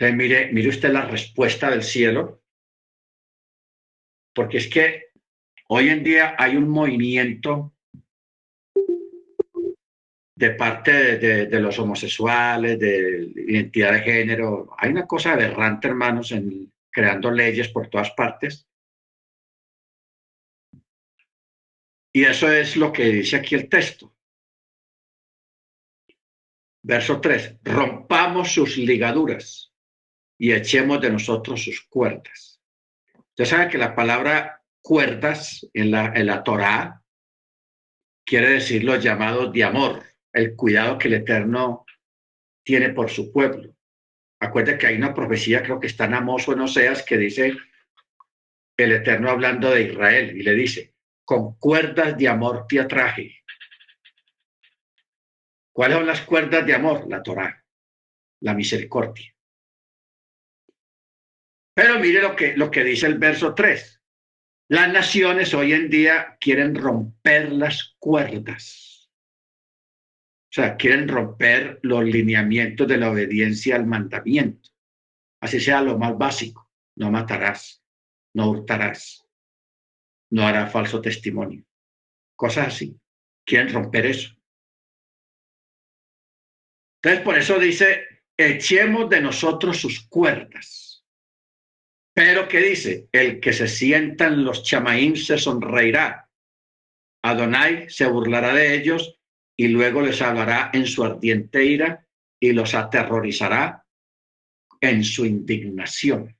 mire, mire usted la respuesta del cielo, porque es que hoy en día hay un movimiento de parte de, los homosexuales, de identidad de género. Hay una cosa aberrante, hermanos, en creando leyes por todas partes. Y eso es lo que dice aquí el texto. Verso 3. Rompamos sus ligaduras y echemos de nosotros sus cuerdas. Usted sabe que la palabra cuerdas en la, en la Torá quiere decir los llamados de amor, el cuidado que el Eterno tiene por su pueblo. Acuérdate que hay una profecía, creo que está en Amos o en Oseas, que dice el Eterno hablando de Israel y le dice, con cuerdas de amor te atraje. ¿Cuáles son las cuerdas de amor? La Torá, la misericordia. Pero mire lo que, lo que dice el verso 3. Las naciones hoy en día quieren romper las cuerdas. O sea, quieren romper los lineamientos de la obediencia al mandamiento. Así sea lo más básico. No matarás, no hurtarás, no harás falso testimonio. Cosas así. Quieren romper eso. Entonces, por eso dice, echemos de nosotros sus cuerdas pero ¿qué dice? El que se sienta en los chamaín se sonreirá. Adonai se burlará de ellos y luego les hablará en su ardiente ira y los aterrorizará en su indignación.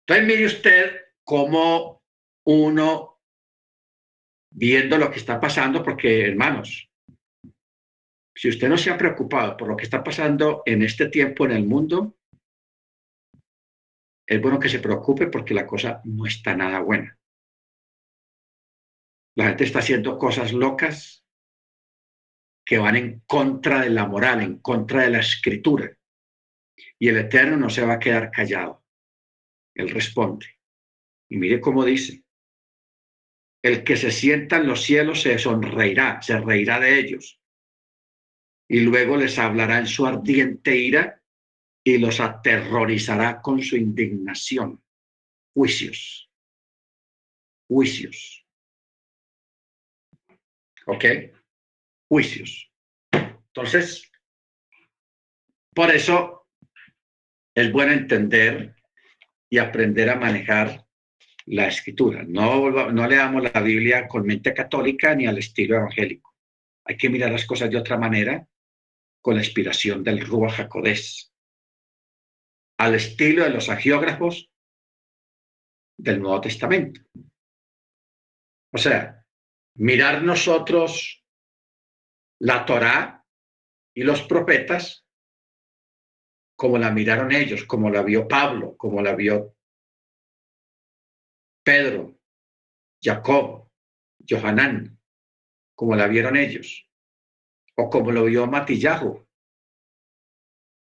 Entonces mire usted cómo uno, viendo lo que está pasando, porque hermanos, si usted no se ha preocupado por lo que está pasando en este tiempo en el mundo, es bueno que se preocupe porque la cosa no está nada buena. La gente está haciendo cosas locas que van en contra de la moral, en contra de la escritura. Y el Eterno no se va a quedar callado. Él responde. Y mire cómo dice. El que se sienta en los cielos se sonreirá, se reirá de ellos y luego les hablará en su ardiente ira y los aterrorizará con su indignación. Juicios. Juicios. ¿Ok? Juicios. Entonces, por eso es bueno entender y aprender a manejar la escritura. No, no leamos la Biblia con mente católica ni al estilo evangélico. Hay que mirar las cosas de otra manera con la inspiración del Rúa Jacodés, al estilo de los agiógrafos del Nuevo Testamento. O sea, mirar nosotros la Torá y los profetas como la miraron ellos, como la vio Pablo, como la vio Pedro, Jacob, Johanán, como la vieron ellos o como lo vio Matillahu.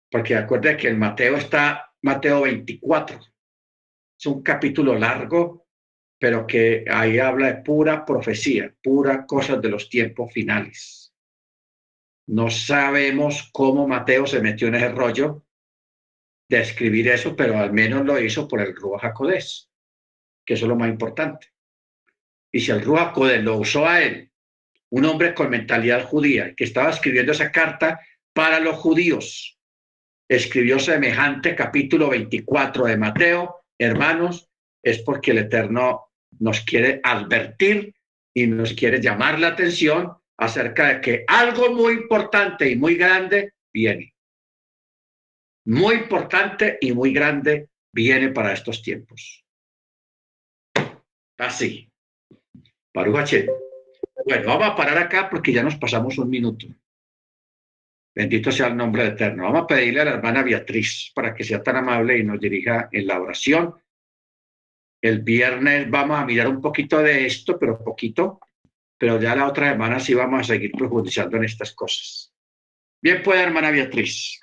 Porque acuerde que en Mateo está Mateo 24. Es un capítulo largo, pero que ahí habla de pura profecía, pura cosas de los tiempos finales. No sabemos cómo Mateo se metió en ese rollo de escribir eso, pero al menos lo hizo por el Ruach Jacodés, que eso es lo más importante. Y si el Ruach Jacodés lo usó a él un hombre con mentalidad judía, que estaba escribiendo esa carta para los judíos. Escribió semejante capítulo 24 de Mateo, hermanos, es porque el Eterno nos quiere advertir y nos quiere llamar la atención acerca de que algo muy importante y muy grande viene. Muy importante y muy grande viene para estos tiempos. Así. Baruch bueno, vamos a parar acá porque ya nos pasamos un minuto. Bendito sea el nombre eterno. Vamos a pedirle a la hermana Beatriz para que sea tan amable y nos dirija en la oración. El viernes vamos a mirar un poquito de esto, pero poquito, pero ya la otra semana sí vamos a seguir profundizando en estas cosas. Bien, puede, hermana Beatriz.